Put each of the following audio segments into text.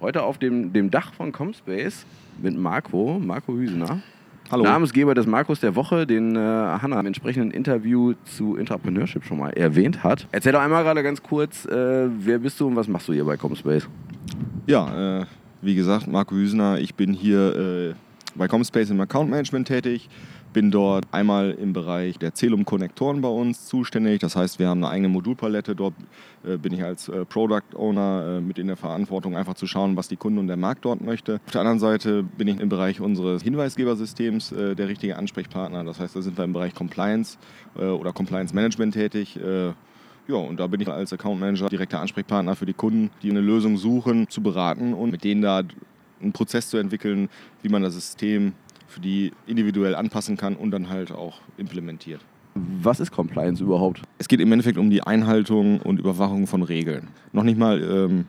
Heute auf dem, dem Dach von Comspace mit Marco, Marco Hüsener. Hallo. Namensgeber des Markus der Woche, den äh, Hanna im entsprechenden Interview zu Entrepreneurship schon mal erwähnt hat. Erzähl doch einmal gerade ganz kurz, äh, wer bist du und was machst du hier bei Comspace? Ja, äh, wie gesagt, Marco Hüsener, ich bin hier äh, bei Comspace im Account Management tätig. Bin dort einmal im Bereich der Celum-Konnektoren bei uns zuständig. Das heißt, wir haben eine eigene Modulpalette. Dort äh, bin ich als äh, Product Owner äh, mit in der Verantwortung, einfach zu schauen, was die Kunden und der Markt dort möchte. Auf der anderen Seite bin ich im Bereich unseres Hinweisgebersystems der richtige Ansprechpartner. Das heißt, da sind wir im Bereich Compliance oder Compliance Management tätig. Ja, und da bin ich als Account Manager direkter Ansprechpartner für die Kunden, die eine Lösung suchen, zu beraten und mit denen da einen Prozess zu entwickeln, wie man das System für die individuell anpassen kann und dann halt auch implementiert. Was ist Compliance überhaupt? Es geht im Endeffekt um die Einhaltung und Überwachung von Regeln. Noch nicht mal ähm,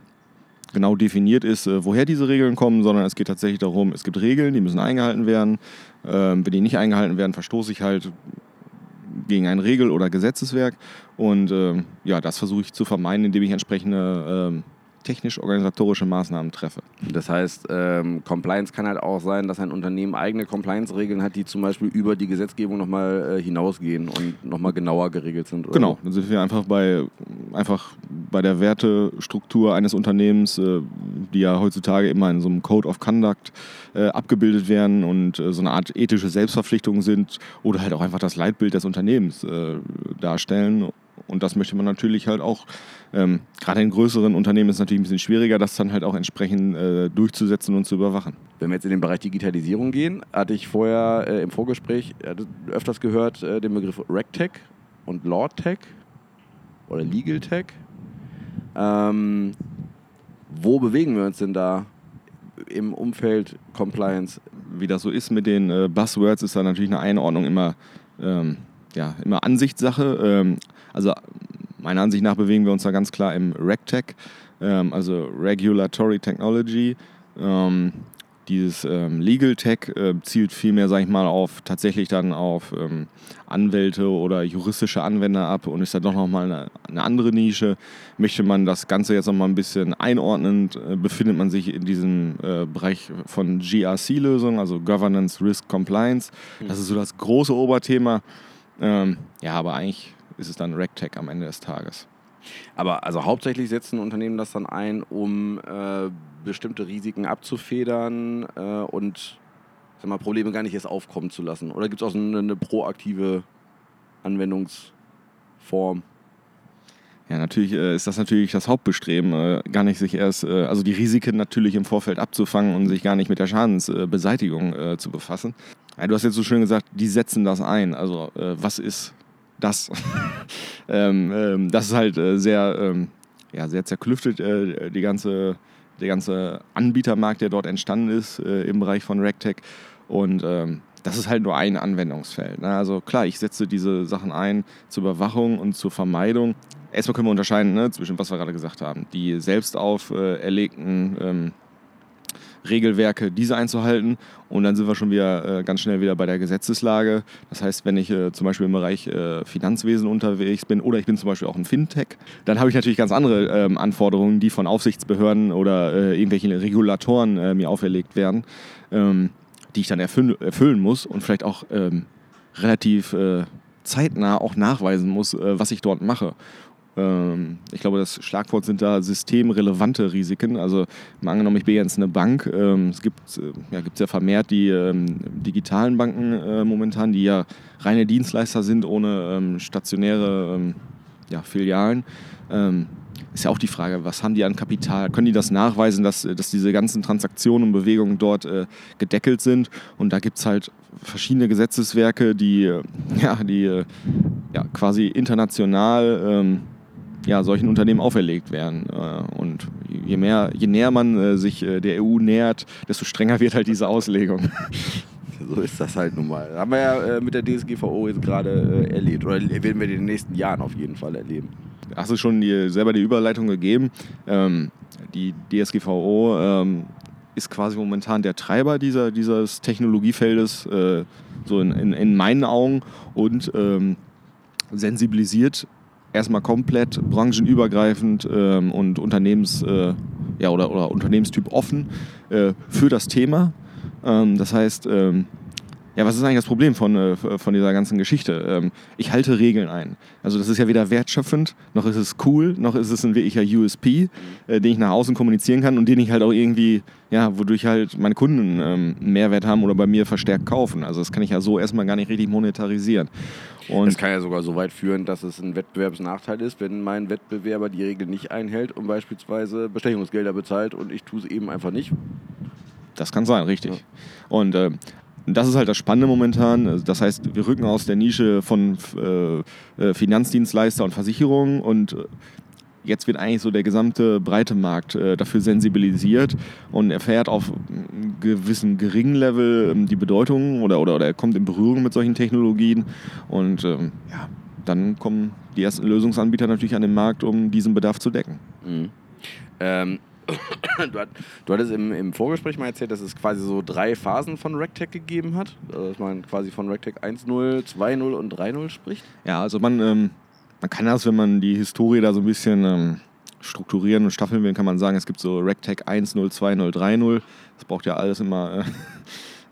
genau definiert ist, äh, woher diese Regeln kommen, sondern es geht tatsächlich darum, es gibt Regeln, die müssen eingehalten werden. Ähm, wenn die nicht eingehalten werden, verstoße ich halt gegen ein Regel- oder Gesetzeswerk. Und ähm, ja, das versuche ich zu vermeiden, indem ich entsprechende ähm, technisch-organisatorische Maßnahmen treffe. Das heißt, ähm, Compliance kann halt auch sein, dass ein Unternehmen eigene Compliance-Regeln hat, die zum Beispiel über die Gesetzgebung nochmal äh, hinausgehen und nochmal genauer geregelt sind. Genau, dann sind wir einfach bei, einfach bei der Wertestruktur eines Unternehmens, äh, die ja heutzutage immer in so einem Code of Conduct äh, abgebildet werden und äh, so eine Art ethische Selbstverpflichtungen sind oder halt auch einfach das Leitbild des Unternehmens äh, darstellen. Und das möchte man natürlich halt auch, ähm, gerade in größeren Unternehmen ist es natürlich ein bisschen schwieriger, das dann halt auch entsprechend äh, durchzusetzen und zu überwachen. Wenn wir jetzt in den Bereich Digitalisierung gehen, hatte ich vorher äh, im Vorgespräch äh, öfters gehört äh, den Begriff RegTech und LawTech oder LegalTech. Ähm, wo bewegen wir uns denn da im Umfeld Compliance? Wie das so ist mit den äh, Buzzwords, ist da natürlich eine Einordnung immer, ähm, ja, immer Ansichtssache. Ähm, also meiner Ansicht nach bewegen wir uns da ganz klar im RegTech, ähm, also Regulatory Technology. Ähm, dieses ähm, Legal Tech äh, zielt vielmehr, sage ich mal, auf tatsächlich dann auf ähm, Anwälte oder juristische Anwender ab und ist dann doch nochmal eine, eine andere Nische. Möchte man das Ganze jetzt nochmal ein bisschen einordnen, äh, befindet man sich in diesem äh, Bereich von GRC-Lösungen, also Governance, Risk, Compliance. Das ist so das große Oberthema. Ähm, ja, aber eigentlich ist es dann RegTech am Ende des Tages. Aber also hauptsächlich setzen Unternehmen das dann ein, um äh, bestimmte Risiken abzufedern äh, und sag mal, Probleme gar nicht erst aufkommen zu lassen. Oder gibt es auch so eine, eine proaktive Anwendungsform? Ja, natürlich äh, ist das natürlich das Hauptbestreben, äh, gar nicht sich erst, äh, also die Risiken natürlich im Vorfeld abzufangen und sich gar nicht mit der Schadensbeseitigung äh, zu befassen. Ja, du hast jetzt so schön gesagt, die setzen das ein. Also äh, was ist das? ähm, ähm, das ist halt äh, sehr, ähm, ja, sehr zerklüftet, äh, die ganze, der ganze Anbietermarkt, der dort entstanden ist äh, im Bereich von RegTech. Und ähm, das ist halt nur ein Anwendungsfeld. Ne? Also klar, ich setze diese Sachen ein zur Überwachung und zur Vermeidung. Erstmal können wir unterscheiden ne, zwischen, was wir gerade gesagt haben, die selbst auferlegten ähm, Regelwerke, diese einzuhalten. Und dann sind wir schon wieder äh, ganz schnell wieder bei der Gesetzeslage. Das heißt, wenn ich äh, zum Beispiel im Bereich äh, Finanzwesen unterwegs bin oder ich bin zum Beispiel auch ein Fintech, dann habe ich natürlich ganz andere ähm, Anforderungen, die von Aufsichtsbehörden oder äh, irgendwelchen Regulatoren äh, mir auferlegt werden, ähm, die ich dann erfüll erfüllen muss und vielleicht auch ähm, relativ äh, zeitnah auch nachweisen muss, was ich dort mache. Ähm, ich glaube, das Schlagwort sind da systemrelevante Risiken. Also mal angenommen, ich bin jetzt eine Bank. Ähm, es gibt äh, ja, gibt's ja vermehrt die ähm, digitalen Banken äh, momentan, die ja reine Dienstleister sind ohne stationäre ja, Filialen. ist ja auch die Frage, was haben die an Kapital? Können die das nachweisen, dass, dass diese ganzen Transaktionen und Bewegungen dort äh, gedeckelt sind? Und da gibt es halt verschiedene Gesetzeswerke, die, ja, die ja, quasi international ja, solchen Unternehmen auferlegt werden. Äh, und je, mehr, je näher man äh, sich äh, der EU nähert, desto strenger wird halt diese Auslegung. So ist das halt nun mal. Haben wir ja mit der DSGVO jetzt gerade erlebt. Oder werden wir in den nächsten Jahren auf jeden Fall erleben. Hast du schon die, selber die Überleitung gegeben? Ähm, die DSGVO ähm, ist quasi momentan der Treiber dieser, dieses Technologiefeldes, äh, so in, in, in, meinen Augen, und ähm, sensibilisiert erstmal komplett branchenübergreifend ähm, und unternehmensübergreifend ja, oder, oder Unternehmenstyp offen äh, für das Thema. Ähm, das heißt, ähm, ja, was ist eigentlich das Problem von, äh, von dieser ganzen Geschichte? Ähm, ich halte Regeln ein. Also das ist ja weder wertschöpfend, noch ist es cool, noch ist es ein wirklicher USP, äh, den ich nach außen kommunizieren kann und den ich halt auch irgendwie, ja, wodurch halt meine Kunden ähm, einen Mehrwert haben oder bei mir verstärkt kaufen. Also das kann ich ja so erstmal gar nicht richtig monetarisieren. Und das kann ja sogar so weit führen, dass es ein Wettbewerbsnachteil ist, wenn mein Wettbewerber die Regeln nicht einhält und beispielsweise Bestechungsgelder bezahlt und ich tue es eben einfach nicht. Das kann sein, richtig. Ja. Und äh, das ist halt das Spannende momentan. Also das heißt, wir rücken aus der Nische von äh, äh, Finanzdienstleister und Versicherungen und äh, jetzt wird eigentlich so der gesamte breite Markt äh, dafür sensibilisiert und erfährt auf einem gewissen geringen Level ähm, die Bedeutung oder, oder, oder er kommt in Berührung mit solchen Technologien und ähm, ja, dann kommen die ersten Lösungsanbieter natürlich an den Markt, um diesen Bedarf zu decken. Mhm. Ähm, du, du hattest im, im, Vorgespräch mal erzählt, dass es quasi so drei Phasen von RegTech gegeben hat. Also dass man quasi von RegTech 1.0, 2.0 und 3.0 spricht. Ja, also man, ähm, man kann das, wenn man die Historie da so ein bisschen ähm, strukturieren und staffeln will, kann man sagen, es gibt so RegTech 1.0, 2.0, 3.0. Das braucht ja alles immer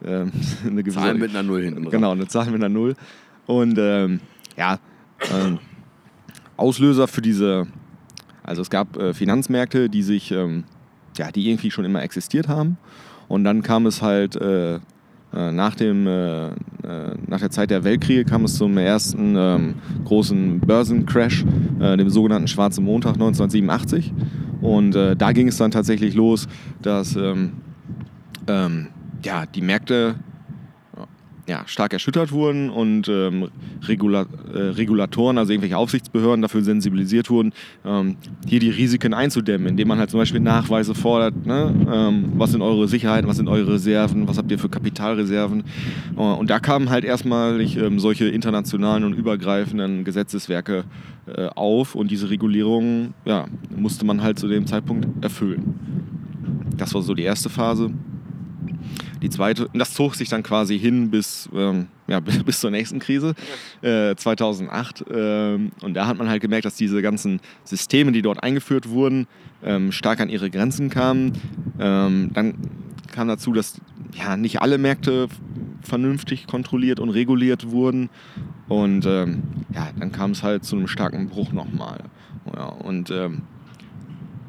äh, äh, eine gewisse... Zahl mit einer Null hinten dran. Genau, eine Zahl mit einer Null. Und ähm, ja, ähm, Auslöser für diese also es gab äh, Finanzmärkte, die sich, ähm, ja, die irgendwie schon immer existiert haben. Und dann kam es halt äh, äh nach, dem, äh, nach der Zeit der Weltkriege kam es zum ersten ähm, großen Börsencrash, äh, dem sogenannten Schwarzen Montag 1987. Und da ging es dann tatsächlich los, dass ähm, ähm ja, die Märkte ja, stark erschüttert wurden und ähm, Regula äh, Regulatoren, also irgendwelche Aufsichtsbehörden dafür sensibilisiert wurden, ähm, hier die Risiken einzudämmen, indem man halt zum Beispiel Nachweise fordert, ne? ähm, was sind eure Sicherheiten, was sind eure Reserven, was habt ihr für Kapitalreserven. Äh, und da kamen halt erstmalig ähm, solche internationalen und übergreifenden Gesetzeswerke äh, auf und diese Regulierungen ja, musste man halt zu dem Zeitpunkt erfüllen. Das war so die erste Phase. Die zweite, das zog sich dann quasi hin bis, ähm, ja, bis zur nächsten Krise, äh, 2008. Ähm, und da hat man halt gemerkt, dass diese ganzen Systeme, die dort eingeführt wurden, ähm, stark an ihre Grenzen kamen. Ähm, dann kam dazu, dass ja, nicht alle Märkte vernünftig kontrolliert und reguliert wurden. Und ähm, ja, dann kam es halt zu einem starken Bruch nochmal. Ja, und ähm,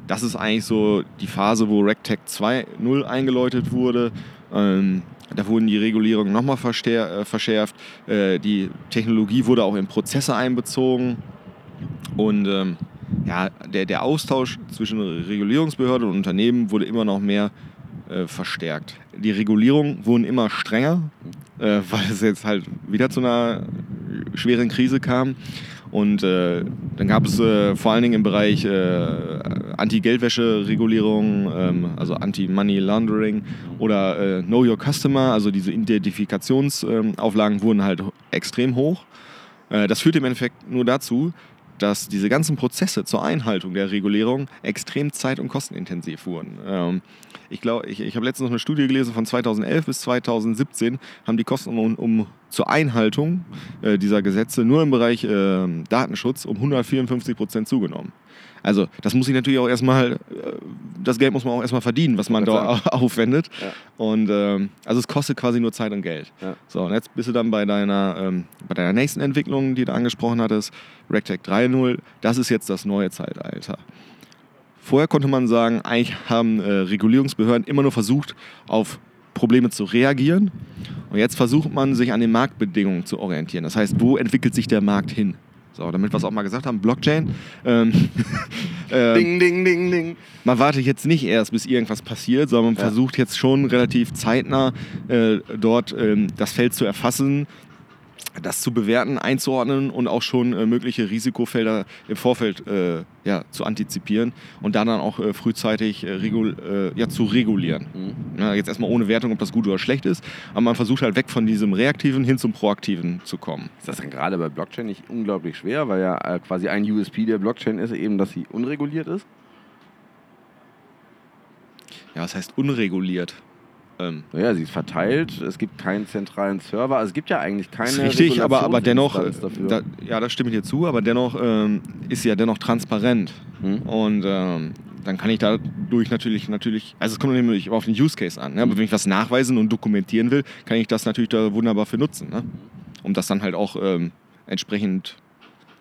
das ist eigentlich so die Phase, wo RegTech 2.0 eingeläutet wurde. Ähm, da wurden die Regulierungen nochmal äh, verschärft. Äh, die Technologie wurde auch in Prozesse einbezogen. Und ähm, ja, der, der Austausch zwischen Regulierungsbehörde und Unternehmen wurde immer noch mehr äh, verstärkt. Die Regulierungen wurden immer strenger, äh, weil es jetzt halt wieder zu einer schweren Krise kam. Und äh, dann gab es äh, vor allen Dingen im Bereich Anti-Geldwäsche-Regulierung, ähm, also Anti-Money Laundering oder äh, Know Your Customer, also diese Identifikationsauflagen wurden halt extrem hoch. Äh, das führte im Endeffekt nur dazu, dass diese ganzen Prozesse zur Einhaltung der Regulierung extrem zeit- und kostenintensiv wurden. Ähm, ich glaube, ich, ich habe letztens noch eine Studie gelesen von 2011 bis 2017 haben die Kosten um, um zur Einhaltung äh, dieser Gesetze nur im Bereich äh, Datenschutz um 154 Prozent zugenommen. Also das muss ich natürlich auch erstmal, äh, das Geld muss man auch erstmal verdienen, was man da aufwendet. Ja. Und ähm, also es kostet quasi nur Zeit und Geld. Ja. So, und jetzt bist du dann bei deiner, ähm, bei deiner nächsten Entwicklung, die du angesprochen hattest, RegTech 3.0. Das ist jetzt das neue Zeitalter. Vorher konnte man sagen, eigentlich haben äh, Regulierungsbehörden immer nur versucht, auf Probleme zu reagieren. Und jetzt versucht man, sich an den Marktbedingungen zu orientieren. Das heißt, wo entwickelt sich der Markt hin? So, damit wir es auch mal gesagt haben, Blockchain. Ähm, äh, ding, ding, ding, ding. Man wartet jetzt nicht erst, bis irgendwas passiert, sondern man ja. versucht jetzt schon relativ zeitnah äh, dort ähm, das Feld zu erfassen, das zu bewerten, einzuordnen und auch schon äh, mögliche Risikofelder im Vorfeld äh, ja, zu antizipieren und dann, dann auch äh, frühzeitig äh, regul äh, ja, zu regulieren. Mhm. Ja, jetzt erstmal ohne Wertung, ob das gut oder schlecht ist, aber man versucht halt weg von diesem Reaktiven hin zum Proaktiven zu kommen. Ist das dann gerade bei Blockchain nicht unglaublich schwer, weil ja äh, quasi ein USP der Blockchain ist eben, dass sie unreguliert ist? Ja, was heißt unreguliert? Ähm, naja, sie ist verteilt, es gibt keinen zentralen Server, also es gibt ja eigentlich keine. Ist richtig, aber, aber dennoch, da, ja, das stimme ich dir zu, aber dennoch ähm, ist sie ja dennoch transparent. Hm. Und ähm, dann kann ich dadurch natürlich, natürlich, also es kommt nämlich auf den Use Case an. Ne? Aber wenn ich was nachweisen und dokumentieren will, kann ich das natürlich da wunderbar für nutzen. Ne? Um das dann halt auch ähm, entsprechend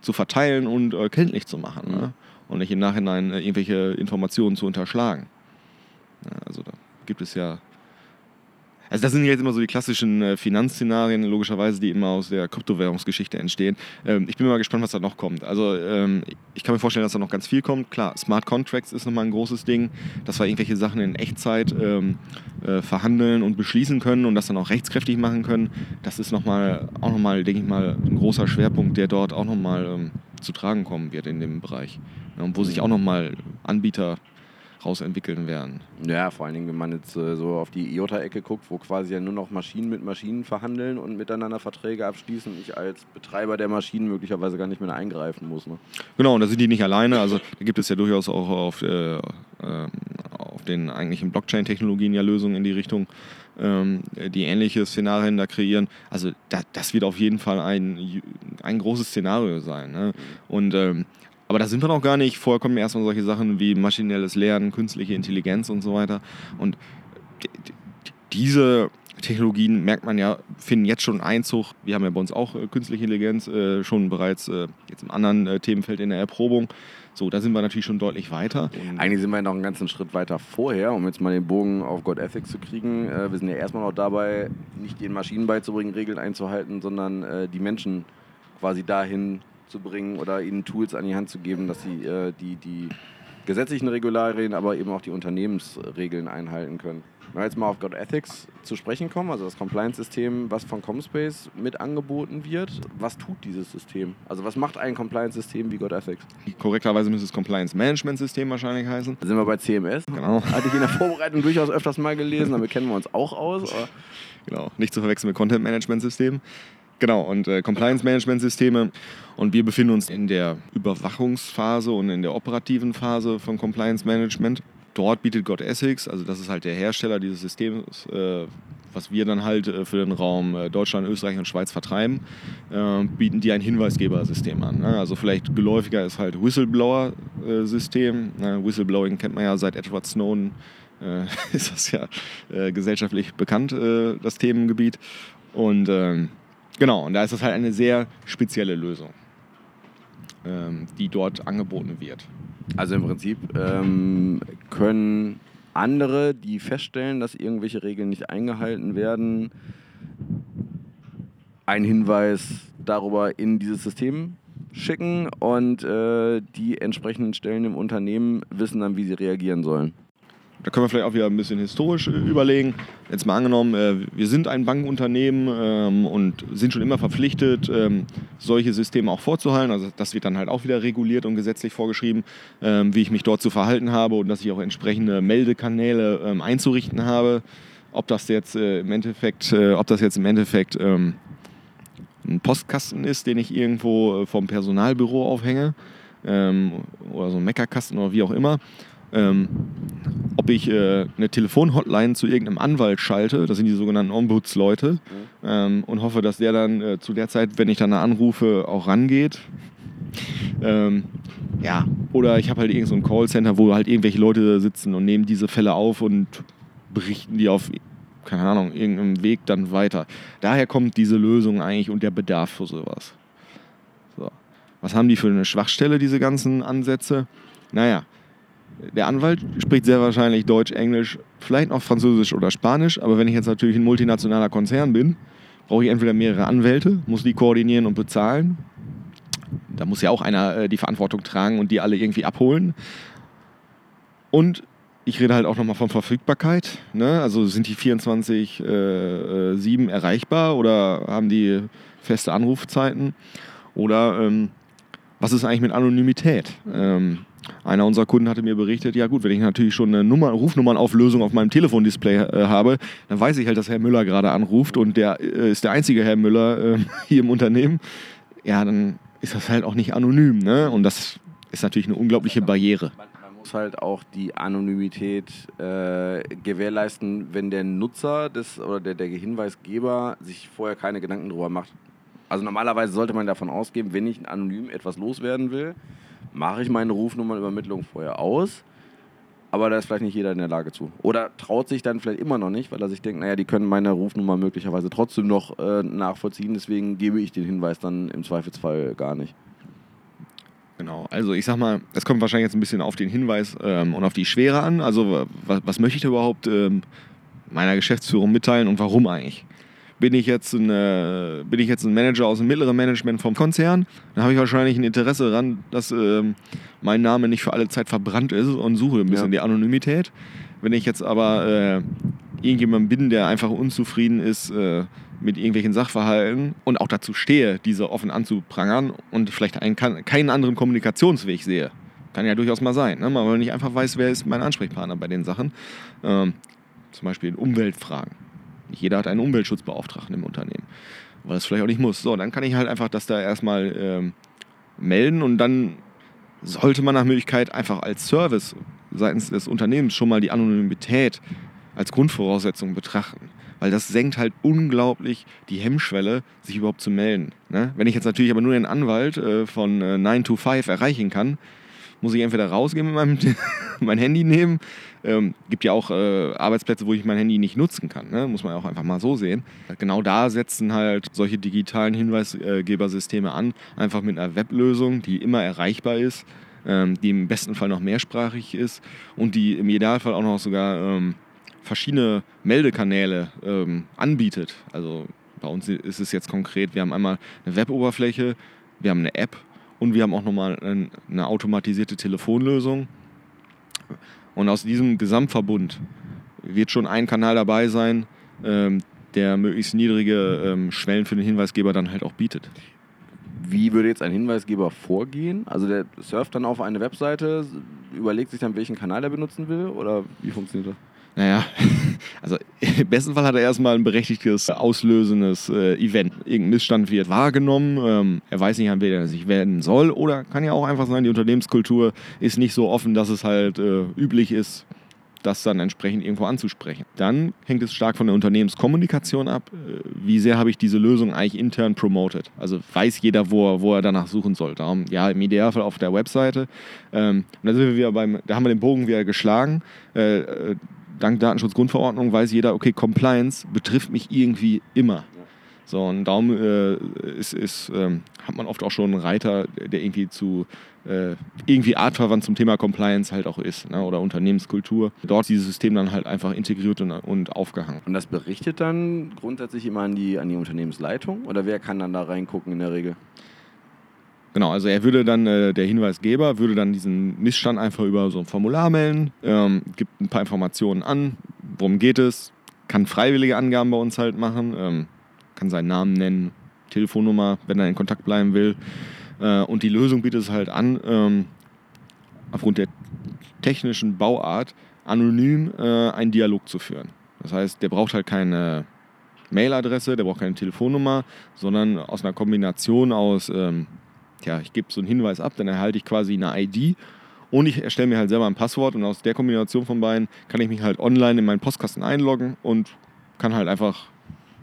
zu verteilen und äh, kenntlich zu machen. Ne? Und nicht im Nachhinein äh, irgendwelche Informationen zu unterschlagen. Ja, also da gibt es ja also das sind jetzt immer so die klassischen äh, Finanzszenarien, logischerweise, die immer aus der Kryptowährungsgeschichte entstehen. Ähm, ich bin mal gespannt, was da noch kommt. Also ähm, ich kann mir vorstellen, dass da noch ganz viel kommt. Klar, Smart Contracts ist nochmal ein großes Ding, dass wir irgendwelche Sachen in Echtzeit ähm, äh, verhandeln und beschließen können und das dann auch rechtskräftig machen können. Das ist noch mal, auch nochmal, denke ich mal, ein großer Schwerpunkt, der dort auch nochmal ähm, zu tragen kommen wird in dem Bereich. Ja, wo sich auch nochmal Anbieter rausentwickeln werden. Ja, vor allen Dingen, wenn man jetzt äh, so auf die IOTA-Ecke guckt, wo quasi ja nur noch Maschinen mit Maschinen verhandeln und miteinander Verträge abschließen und ich als Betreiber der Maschinen möglicherweise gar nicht mehr eingreifen muss. Ne? Genau, und da sind die nicht alleine. Also da gibt es ja durchaus auch auf, äh, äh, auf den eigentlichen Blockchain-Technologien ja Lösungen in die Richtung, ähm, die ähnliche Szenarien da kreieren. Also da, das wird auf jeden Fall ein, ein großes Szenario sein. Ne? Und ähm, aber da sind wir noch gar nicht. Vorher kommen erstmal solche Sachen wie maschinelles Lernen, künstliche Intelligenz und so weiter. Und diese Technologien, merkt man ja, finden jetzt schon Einzug. Wir haben ja bei uns auch äh, künstliche Intelligenz äh, schon bereits äh, jetzt im anderen äh, Themenfeld in der Erprobung. So, da sind wir natürlich schon deutlich weiter. Und Eigentlich sind wir noch einen ganzen Schritt weiter vorher, um jetzt mal den Bogen auf God Ethics zu kriegen. Äh, wir sind ja erstmal noch dabei, nicht den Maschinen beizubringen, Regeln einzuhalten, sondern äh, die Menschen quasi dahin zu bringen oder ihnen Tools an die Hand zu geben, dass sie äh, die, die gesetzlichen Regularien, aber eben auch die Unternehmensregeln einhalten können. Wenn wir jetzt mal auf God Ethics zu sprechen kommen, also das Compliance-System, was von Comspace mit angeboten wird, was tut dieses System? Also was macht ein Compliance-System wie God Ethics? Korrekterweise müsste es Compliance-Management-System wahrscheinlich heißen. Da sind wir bei CMS. Genau. Hatte ich in der Vorbereitung durchaus öfters mal gelesen, damit kennen wir uns auch aus. genau, nicht zu verwechseln mit Content-Management-System. Genau, und äh, Compliance-Management-Systeme. Und wir befinden uns in der Überwachungsphase und in der operativen Phase von Compliance-Management. Dort bietet God Essex, also das ist halt der Hersteller dieses Systems, äh, was wir dann halt äh, für den Raum äh, Deutschland, Österreich und Schweiz vertreiben, äh, bieten die ein Hinweisgebersystem an. Ne? Also vielleicht geläufiger ist halt Whistleblower-System. Ne? Whistleblowing kennt man ja seit Edward Snowden, äh, ist das ja gesellschaftlich bekannt, das Themengebiet. Und ähm, Genau, und da ist das halt eine sehr spezielle Lösung, ähm, die dort angeboten wird. Also im Prinzip ähm, können andere, die feststellen, dass irgendwelche Regeln nicht eingehalten werden, einen Hinweis darüber in dieses System schicken und äh, die entsprechenden Stellen im Unternehmen wissen dann, wie sie reagieren sollen. Da können wir vielleicht auch wieder ein bisschen historisch äh, überlegen. Jetzt mal angenommen, äh, wir sind ein Bankunternehmen ähm, und sind schon immer verpflichtet, ähm, solche Systeme auch vorzuhalten. Also das wird dann halt auch wieder reguliert und gesetzlich vorgeschrieben, ähm, wie ich mich dort zu verhalten habe und dass ich auch entsprechende Meldekanäle einzurichten habe. Ob das jetzt äh, im Endeffekt, ob das jetzt im Endeffekt ein Postkasten ist, den ich irgendwo vom Personalbüro aufhänge oder so ein Meckerkasten oder wie auch immer ähm, ob ich äh, eine Telefonhotline zu irgendeinem Anwalt schalte, das sind die sogenannten Ombudsleute, mhm. ähm, und hoffe, dass der dann äh, zu der Zeit, wenn ich dann anrufe, auch rangeht. Ähm, ja, oder ich habe halt irgendein so Callcenter, wo halt irgendwelche Leute sitzen und nehmen diese Fälle auf und berichten die auf, keine Ahnung, irgendeinem Weg dann weiter. Daher kommt diese Lösung eigentlich und der Bedarf für sowas. So. Was haben die für eine Schwachstelle, diese ganzen Ansätze? Naja, der Anwalt spricht sehr wahrscheinlich Deutsch, Englisch, vielleicht noch Französisch oder Spanisch. Aber wenn ich jetzt natürlich ein multinationaler Konzern bin, brauche ich entweder mehrere Anwälte, muss die koordinieren und bezahlen. Da muss ja auch einer äh, die Verantwortung tragen und die alle irgendwie abholen. Und ich rede halt auch nochmal von Verfügbarkeit. Ne? Also sind die 24-7 äh, äh erreichbar oder haben die feste Anrufzeiten? Oder ähm, was ist eigentlich mit Anonymität? Ähm, einer unserer Kunden hatte mir berichtet, ja gut, wenn ich natürlich schon eine Nummer, Rufnummernauflösung auf meinem Telefondisplay äh, habe, dann weiß ich halt, dass Herr Müller gerade anruft und der äh, ist der einzige Herr Müller äh, hier im Unternehmen. Ja, dann ist das halt auch nicht anonym. Ne? Und das ist natürlich eine unglaubliche Barriere. Man, muss halt auch die Anonymität äh, gewährleisten, wenn der Nutzer des, oder der, der Hinweisgeber sich vorher keine Gedanken darüber macht. Also normalerweise sollte man davon ausgehen, wenn ich anonym etwas loswerden will, mache ich meine Rufnummernübermittlung vorher aus, aber da ist vielleicht nicht jeder in der Lage zu. Oder traut sich dann vielleicht immer noch nicht, weil er sich denkt, naja, die können meine Rufnummer möglicherweise trotzdem noch äh, nachvollziehen, deswegen gebe ich den Hinweis dann im Zweifelsfall gar nicht. Genau, also ich sag mal, es kommt wahrscheinlich jetzt ein bisschen auf den Hinweis ähm, und auf die Schwere an. Also was, was möchte ich da überhaupt ähm, meiner Geschäftsführung mitteilen und warum eigentlich? Bin ich, jetzt ein, äh, bin ich jetzt ein Manager aus dem mittleren Management vom Konzern, dann habe ich wahrscheinlich ein Interesse daran, dass ähm, mein Name nicht für alle Zeit verbrannt ist und suche ein bisschen ja. die Anonymität. Wenn ich jetzt aber äh, irgendjemand bin, der einfach unzufrieden ist äh, mit irgendwelchen Sachverhalten und auch dazu stehe, diese offen anzuprangern und vielleicht einen, keinen anderen Kommunikationsweg sehe, kann ja durchaus mal sein, ne? weil man nicht einfach weiß, wer ist mein Ansprechpartner bei den Sachen. Ähm, zum Beispiel in Umweltfragen. Jeder hat einen Umweltschutzbeauftragten im Unternehmen, weil das vielleicht auch nicht muss. So, dann kann ich halt einfach das da erstmal ähm, melden und dann sollte man nach Möglichkeit einfach als Service seitens des Unternehmens schon mal die Anonymität als Grundvoraussetzung betrachten. Weil das senkt halt unglaublich die Hemmschwelle, sich überhaupt zu melden. Ne? Wenn ich jetzt natürlich aber nur den Anwalt äh, von äh, 9 to 5 erreichen kann, muss ich entweder rausgehen mit meinem mein Handy nehmen. Ähm, gibt ja auch äh, Arbeitsplätze, wo ich mein Handy nicht nutzen kann. Ne? Muss man auch einfach mal so sehen. Genau da setzen halt solche digitalen Hinweisgebersysteme an. Einfach mit einer Weblösung, die immer erreichbar ist, ähm, die im besten Fall noch mehrsprachig ist und die im Idealfall auch noch sogar ähm, verschiedene Meldekanäle ähm, anbietet. Also bei uns ist es jetzt konkret, wir haben einmal eine Weboberfläche, wir haben eine App und wir haben auch nochmal eine automatisierte Telefonlösung. Und aus diesem Gesamtverbund wird schon ein Kanal dabei sein, ähm, der möglichst niedrige ähm, Schwellen für den Hinweisgeber dann halt auch bietet. Wie würde jetzt ein Hinweisgeber vorgehen? Also der surft dann auf eine Webseite, überlegt sich dann, welchen Kanal er benutzen will oder wie funktioniert das? Naja, also im besten Fall hat er erstmal ein berechtigtes, auslösendes äh, Event. Irgendein Missstand wird wahrgenommen, ähm, er weiß nicht, an wen er sich wenden soll. Oder kann ja auch einfach sein, die Unternehmenskultur ist nicht so offen, dass es halt äh, üblich ist, das dann entsprechend irgendwo anzusprechen. Dann hängt es stark von der Unternehmenskommunikation ab. Äh, wie sehr habe ich diese Lösung eigentlich intern promoted? Also weiß jeder, wo er, wo er danach suchen soll. Darum, ja, im Idealfall auf der Webseite. Ähm, und da sind wir wieder beim, da haben wir den Bogen wieder geschlagen. Dank Datenschutzgrundverordnung weiß jeder, okay, Compliance betrifft mich irgendwie immer. So, und darum äh, ist, ist, ähm, hat man oft auch schon einen Reiter, der irgendwie zu äh, irgendwie artverwandt zum Thema Compliance halt auch ist ne? oder Unternehmenskultur. Dort dieses System dann halt einfach integriert und, und aufgehangen. Und das berichtet dann grundsätzlich immer an die, an die Unternehmensleitung oder wer kann dann da reingucken in der Regel? Genau, also er würde dann, äh, der Hinweisgeber würde dann diesen Missstand einfach über so ein Formular melden, ähm, gibt ein paar Informationen an, worum geht es, kann freiwillige Angaben bei uns halt machen, ähm, kann seinen Namen nennen, Telefonnummer, wenn er in Kontakt bleiben will. Äh, und die Lösung bietet es halt an, ähm, aufgrund der technischen Bauart anonym äh, einen Dialog zu führen. Das heißt, der braucht halt keine Mailadresse, der braucht keine Telefonnummer, sondern aus einer Kombination aus ähm, ja, ich gebe so einen Hinweis ab, dann erhalte ich quasi eine ID und ich erstelle mir halt selber ein Passwort und aus der Kombination von beiden kann ich mich halt online in meinen Postkasten einloggen und kann halt einfach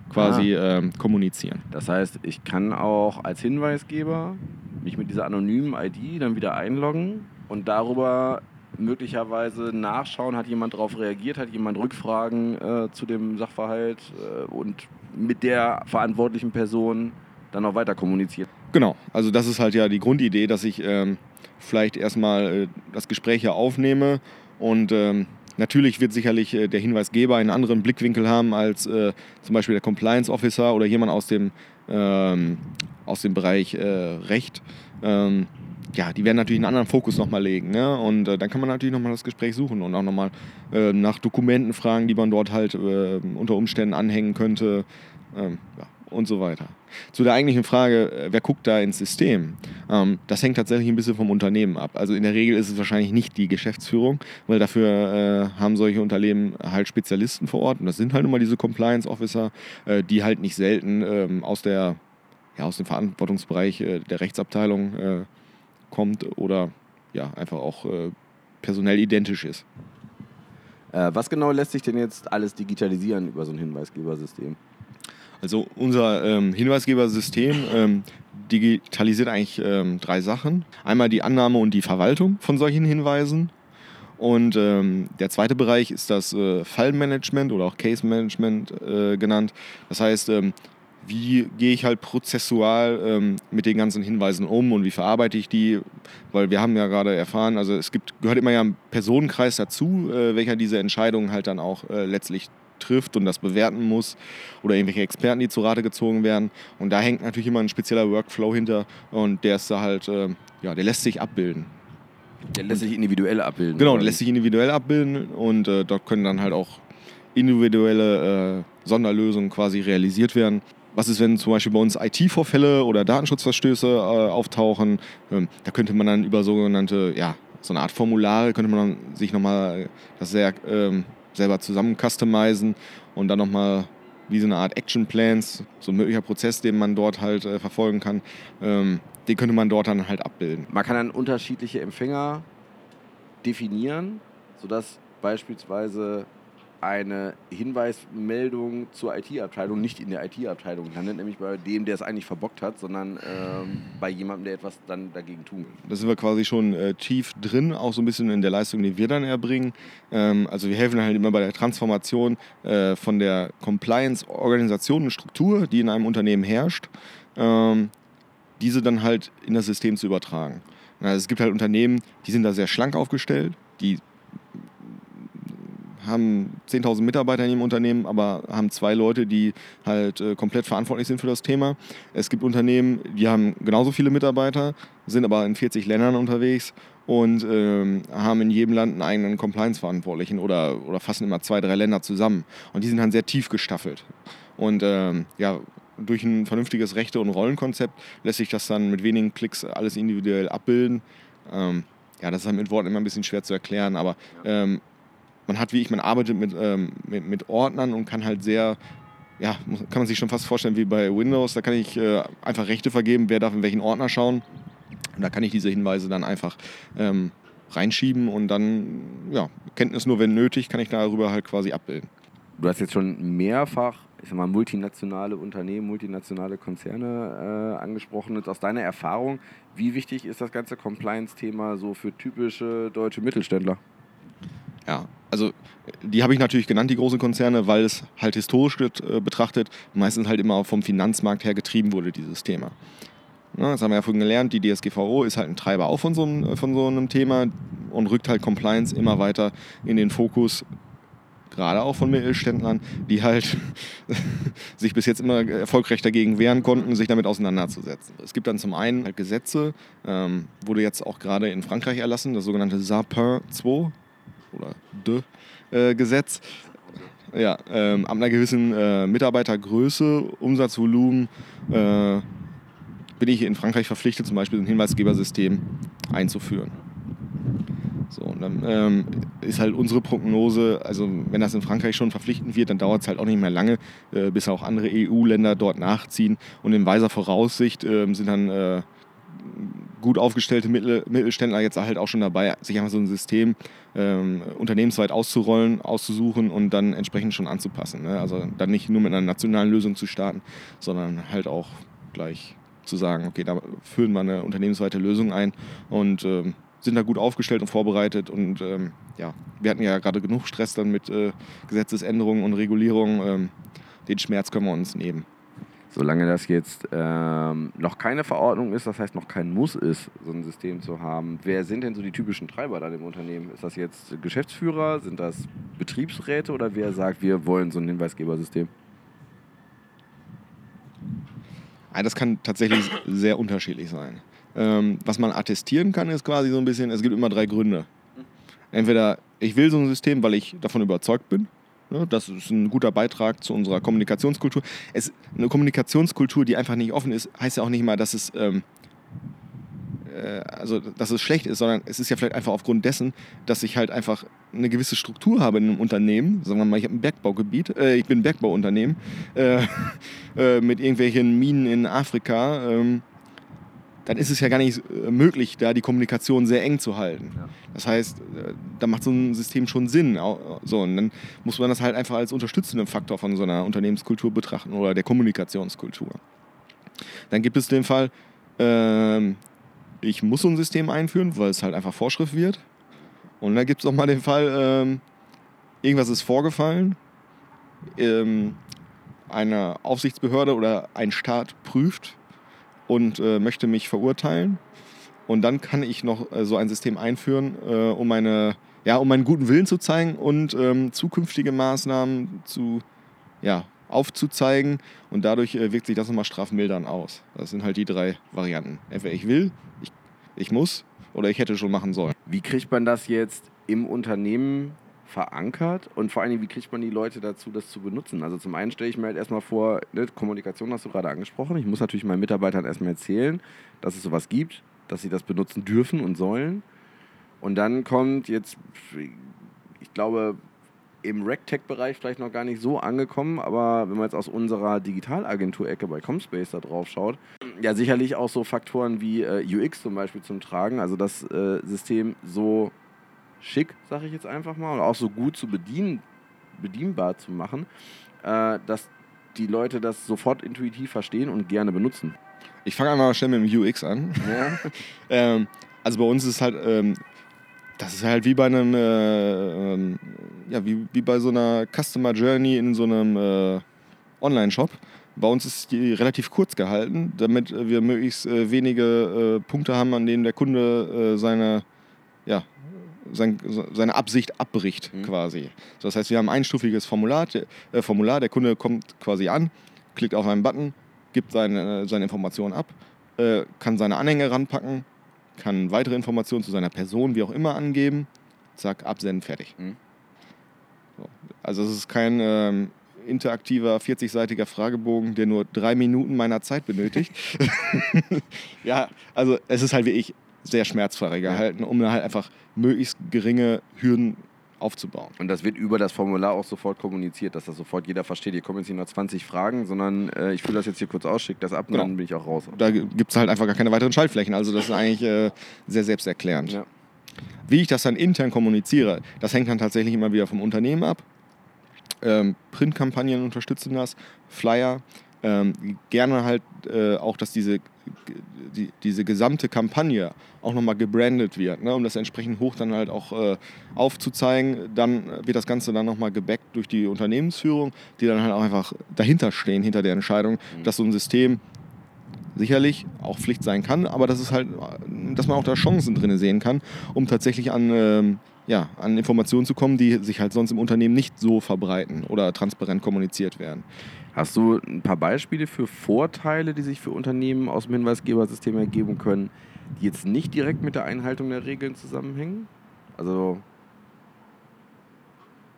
quasi ah. ähm, kommunizieren. Das heißt, ich kann auch als Hinweisgeber mich mit dieser anonymen ID dann wieder einloggen und darüber möglicherweise nachschauen, hat jemand darauf reagiert, hat jemand Rückfragen äh, zu dem Sachverhalt äh, und mit der verantwortlichen Person dann auch weiter kommuniziert. Genau, also das ist halt ja die Grundidee, dass ich ähm, vielleicht erstmal äh, das Gespräch ja aufnehme und ähm, natürlich wird sicherlich äh, der Hinweisgeber einen anderen Blickwinkel haben als äh, zum Beispiel der Compliance Officer oder jemand aus dem, ähm, aus dem Bereich äh, Recht. Ähm, ja, die werden natürlich einen anderen Fokus nochmal legen. Ne? Und äh, dann kann man natürlich nochmal das Gespräch suchen und auch nochmal äh, nach Dokumenten fragen, die man dort halt unter Umständen anhängen könnte. Ähm, ja und so weiter. Zu der eigentlichen Frage, äh, wer guckt da ins System? Ähm, das hängt tatsächlich ein bisschen vom Unternehmen ab. Also in der Regel ist es wahrscheinlich nicht die Geschäftsführung, weil dafür äh, haben solche Unternehmen halt Spezialisten vor Ort und das sind halt immer diese Compliance Officer, äh, die halt nicht selten ähm, aus, der, ja, aus dem Verantwortungsbereich der Rechtsabteilung kommt oder ja, einfach auch personell identisch ist. was genau lässt sich denn jetzt alles digitalisieren über so ein Hinweisgebersystem? Also unser ähm, Hinweisgebersystem ähm, digitalisiert eigentlich ähm, drei Sachen. Einmal die Annahme und die Verwaltung von solchen Hinweisen Und ähm, der zweite Bereich ist das äh, Fallmanagement oder auch Case Management äh, genannt. Das heißt, ähm, wie gehe ich halt prozessual ähm, mit den ganzen Hinweisen um und wie verarbeite ich die? Weil wir haben ja gerade erfahren, also es gibt, gehört immer ja ein Personenkreis dazu, äh, welcher diese Entscheidungen halt dann auch äh, letztlich trifft und das bewerten muss oder irgendwelche Experten, die zu Rate gezogen werden. Und da hängt natürlich immer ein spezieller Workflow hinter und der ist da halt, äh, ja, der lässt sich abbilden. Der lässt sich individuell abbilden. Genau, der lässt sich individuell abbilden und äh, dort können dann halt auch individuelle äh, Sonderlösungen quasi realisiert werden. Was ist, wenn zum Beispiel bei uns IT-Vorfälle oder Datenschutzverstöße äh, auftauchen? Ähm, da könnte man dann über sogenannte, ja, so eine Art Formulare, könnte man dann sich nochmal das sehr ähm, selber zusammen customizen und dann nochmal wie so eine Art Action Plans, so ein möglicher Prozess, den man dort halt äh, verfolgen kann, ähm, den könnte man dort dann halt abbilden. Man kann dann unterschiedliche Empfänger definieren, sodass beispielsweise eine Hinweismeldung zur IT-Abteilung nicht in der IT-Abteilung landet, nämlich bei dem, der es eigentlich verbockt hat, sondern ähm, bei jemandem, der etwas dann dagegen tun will. Da sind wir quasi schon äh, tief drin, auch so ein bisschen in der Leistung, die wir dann erbringen. Ähm, also wir helfen halt immer bei der Transformation äh, von der Compliance-Organisation und Struktur, die in einem Unternehmen herrscht, ähm, diese dann halt in das System zu übertragen. Also es gibt halt Unternehmen, die sind da sehr schlank aufgestellt, die haben 10.000 Mitarbeiter in ihrem Unternehmen, aber haben zwei Leute, die halt äh, komplett verantwortlich sind für das Thema. Es gibt Unternehmen, die haben genauso viele Mitarbeiter, sind aber in 40 Ländern unterwegs und ähm, haben in jedem Land einen eigenen Compliance-Verantwortlichen oder, oder fassen immer zwei, drei Länder zusammen. Und die sind dann sehr tief gestaffelt. Und ähm, ja, durch ein vernünftiges Rechte- und Rollenkonzept lässt sich das dann mit wenigen Klicks alles individuell abbilden. Ähm, ja, das ist halt mit Worten immer ein bisschen schwer zu erklären, aber ähm, man hat, wie ich, man arbeitet mit, ähm, mit, mit, Ordnern und kann halt sehr, ja, kann man sich schon fast vorstellen wie bei Windows. Da kann ich äh, einfach Rechte vergeben, wer darf in welchen Ordner schauen. Und da kann ich diese Hinweise dann einfach ähm, reinschieben und dann, ja, Kenntnis nur, wenn nötig, kann ich darüber halt quasi abbilden. Du hast jetzt schon mehrfach, ich sag mal, multinationale Unternehmen, multinationale Konzerne äh, angesprochen. Jetzt aus deiner Erfahrung, wie wichtig ist das ganze Compliance-Thema so für typische deutsche Mittelständler? Ja, also die habe ich natürlich genannt, die großen Konzerne, weil es halt historisch äh, betrachtet meistens halt immer vom Finanzmarkt her getrieben wurde, dieses Thema. Ja, das haben wir ja vorhin gelernt, die DSGVO ist halt ein Treiber auch von so, einem, von so einem Thema und rückt halt Compliance immer weiter in den Fokus, gerade auch von Mittelständlern, die halt sich bis jetzt immer erfolgreich dagegen wehren konnten, sich damit auseinanderzusetzen. Es gibt dann zum einen halt Gesetze, ähm, wurde jetzt auch gerade in Frankreich erlassen, das sogenannte SAPIN 2, oder de äh, Gesetz. Ja, ähm, ab einer gewissen äh, Mitarbeitergröße, Umsatzvolumen, äh, bin ich in Frankreich verpflichtet, zum Beispiel ein Hinweisgebersystem einzuführen. So, und dann ähm, ist halt unsere Prognose, also wenn das in Frankreich schon verpflichtend wird, dann dauert es halt auch nicht mehr lange, äh, bis auch andere EU-Länder dort nachziehen. Und in weiser Voraussicht äh, sind dann äh, gut aufgestellte Mittel, Mittelständler jetzt halt auch schon dabei, sich einfach so ein System ähm, unternehmensweit auszurollen, auszusuchen und dann entsprechend schon anzupassen. Ne? Also dann nicht nur mit einer nationalen Lösung zu starten, sondern halt auch gleich zu sagen, okay, da führen wir eine unternehmensweite Lösung ein und ähm, sind da gut aufgestellt und vorbereitet und ähm, ja, wir hatten ja gerade genug Stress dann mit äh, Gesetzesänderungen und Regulierungen. Ähm, den Schmerz können wir uns nehmen. Solange das jetzt ähm, noch keine Verordnung ist, das heißt noch kein Muss ist, so ein System zu haben, wer sind denn so die typischen Treiber da im Unternehmen? Ist das jetzt Geschäftsführer, sind das Betriebsräte oder wer sagt, wir wollen so ein Hinweisgebersystem? Das kann tatsächlich sehr unterschiedlich sein. Ähm, was man attestieren kann, ist quasi so ein bisschen, es gibt immer drei Gründe. Entweder ich will so ein System, weil ich davon überzeugt bin, das ist ein guter Beitrag zu unserer Kommunikationskultur. Es, eine Kommunikationskultur, die einfach nicht offen ist, heißt ja auch nicht mal, dass es, ähm, äh, also, dass es schlecht ist, sondern es ist ja vielleicht einfach aufgrund dessen, dass ich halt einfach eine gewisse Struktur habe in einem Unternehmen. Sagen wir mal, ich habe ein Bergbaugebiet, äh, ich bin ein Bergbauunternehmen äh, äh mit irgendwelchen Minen in Afrika. Ähm, dann ist es ja gar nicht äh, möglich, da die Kommunikation sehr eng zu halten. Ja. Das heißt, äh, da macht so ein System schon Sinn. So, und dann muss man das halt einfach als unterstützenden Faktor von so einer Unternehmenskultur betrachten oder der Kommunikationskultur. Dann gibt es den Fall, äh, ich muss so ein System einführen, weil es halt einfach Vorschrift wird. Und da gibt es auch mal den Fall, ähm, irgendwas ist vorgefallen, ähm, eine Aufsichtsbehörde oder ein Staat prüft und äh, möchte mich verurteilen. Und dann kann ich noch äh, so ein System einführen, äh, um, meine, ja, um meinen guten Willen zu zeigen und ähm, zukünftige Maßnahmen zu, ja, aufzuzeigen. Und dadurch äh, wirkt sich das nochmal strafmildern aus. Das sind halt die drei Varianten. Entweder ich will, ich, ich muss oder ich hätte schon machen sollen. Wie kriegt man das jetzt im Unternehmen verankert und vor allen Dingen, wie kriegt man die Leute dazu, das zu benutzen? Also zum einen stelle ich mir halt erstmal vor, ne, Kommunikation hast du gerade angesprochen. Ich muss natürlich meinen Mitarbeitern erstmal erzählen, dass es sowas gibt, dass sie das benutzen dürfen und sollen. Und dann kommt jetzt, ich glaube, im RegTech-Bereich vielleicht noch gar nicht so angekommen, aber wenn man jetzt aus unserer Digitalagentur-Ecke bei Comspace da drauf schaut, ja sicherlich auch so Faktoren wie äh, UX zum Beispiel zum Tragen, also das äh, System so schick, sage ich jetzt einfach mal, und auch so gut zu bedienen, bedienbar zu machen, äh, dass die Leute das sofort intuitiv verstehen und gerne benutzen. Ich fange einmal schnell mit dem UX an. Ja. ähm, also bei uns ist es halt, ähm, das ist halt wie bei einem, äh, ähm, ja, wie, wie bei so einer Customer Journey in so einem äh, Online-Shop. Bei uns ist die relativ kurz gehalten, damit wir möglichst äh, wenige äh, Punkte haben, an denen der Kunde äh, seine, ja, sein, seine Absicht abbricht mhm. quasi. Das heißt, wir haben ein einstufiges Formular, äh, Formular, der Kunde kommt quasi an, klickt auf einen Button, gibt seine, seine Informationen ab, äh, kann seine Anhänge ranpacken, kann weitere Informationen zu seiner Person, wie auch immer, angeben, zack, absenden, fertig. Mhm. So. Also es ist kein ähm, interaktiver 40-seitiger Fragebogen, der nur drei Minuten meiner Zeit benötigt. ja, also es ist halt wie ich sehr schmerzfrei gehalten, um halt einfach möglichst geringe Hürden aufzubauen. Und das wird über das Formular auch sofort kommuniziert, dass das sofort jeder versteht. Hier kommen jetzt nicht nur 20 Fragen, sondern äh, ich fülle das jetzt hier kurz aus, schicke das ab und genau. dann bin ich auch raus. Da gibt es halt einfach gar keine weiteren Schaltflächen. Also das ist eigentlich äh, sehr selbsterklärend. Ja. Wie ich das dann intern kommuniziere, das hängt dann tatsächlich immer wieder vom Unternehmen ab. Ähm, Printkampagnen unterstützen das, Flyer. Ähm, gerne halt äh, auch, dass diese die, diese gesamte Kampagne auch nochmal gebrandet wird, ne, um das entsprechend hoch dann halt auch äh, aufzuzeigen. Dann wird das Ganze dann nochmal gebackt durch die Unternehmensführung, die dann halt auch einfach dahinter stehen, hinter der Entscheidung, mhm. dass so ein System sicherlich auch Pflicht sein kann, aber dass es halt, dass man auch da Chancen drin sehen kann, um tatsächlich an, ähm, ja, an Informationen zu kommen, die sich halt sonst im Unternehmen nicht so verbreiten oder transparent kommuniziert werden. Hast du ein paar Beispiele für Vorteile, die sich für Unternehmen aus dem Hinweisgebersystem ergeben können, die jetzt nicht direkt mit der Einhaltung der Regeln zusammenhängen? Also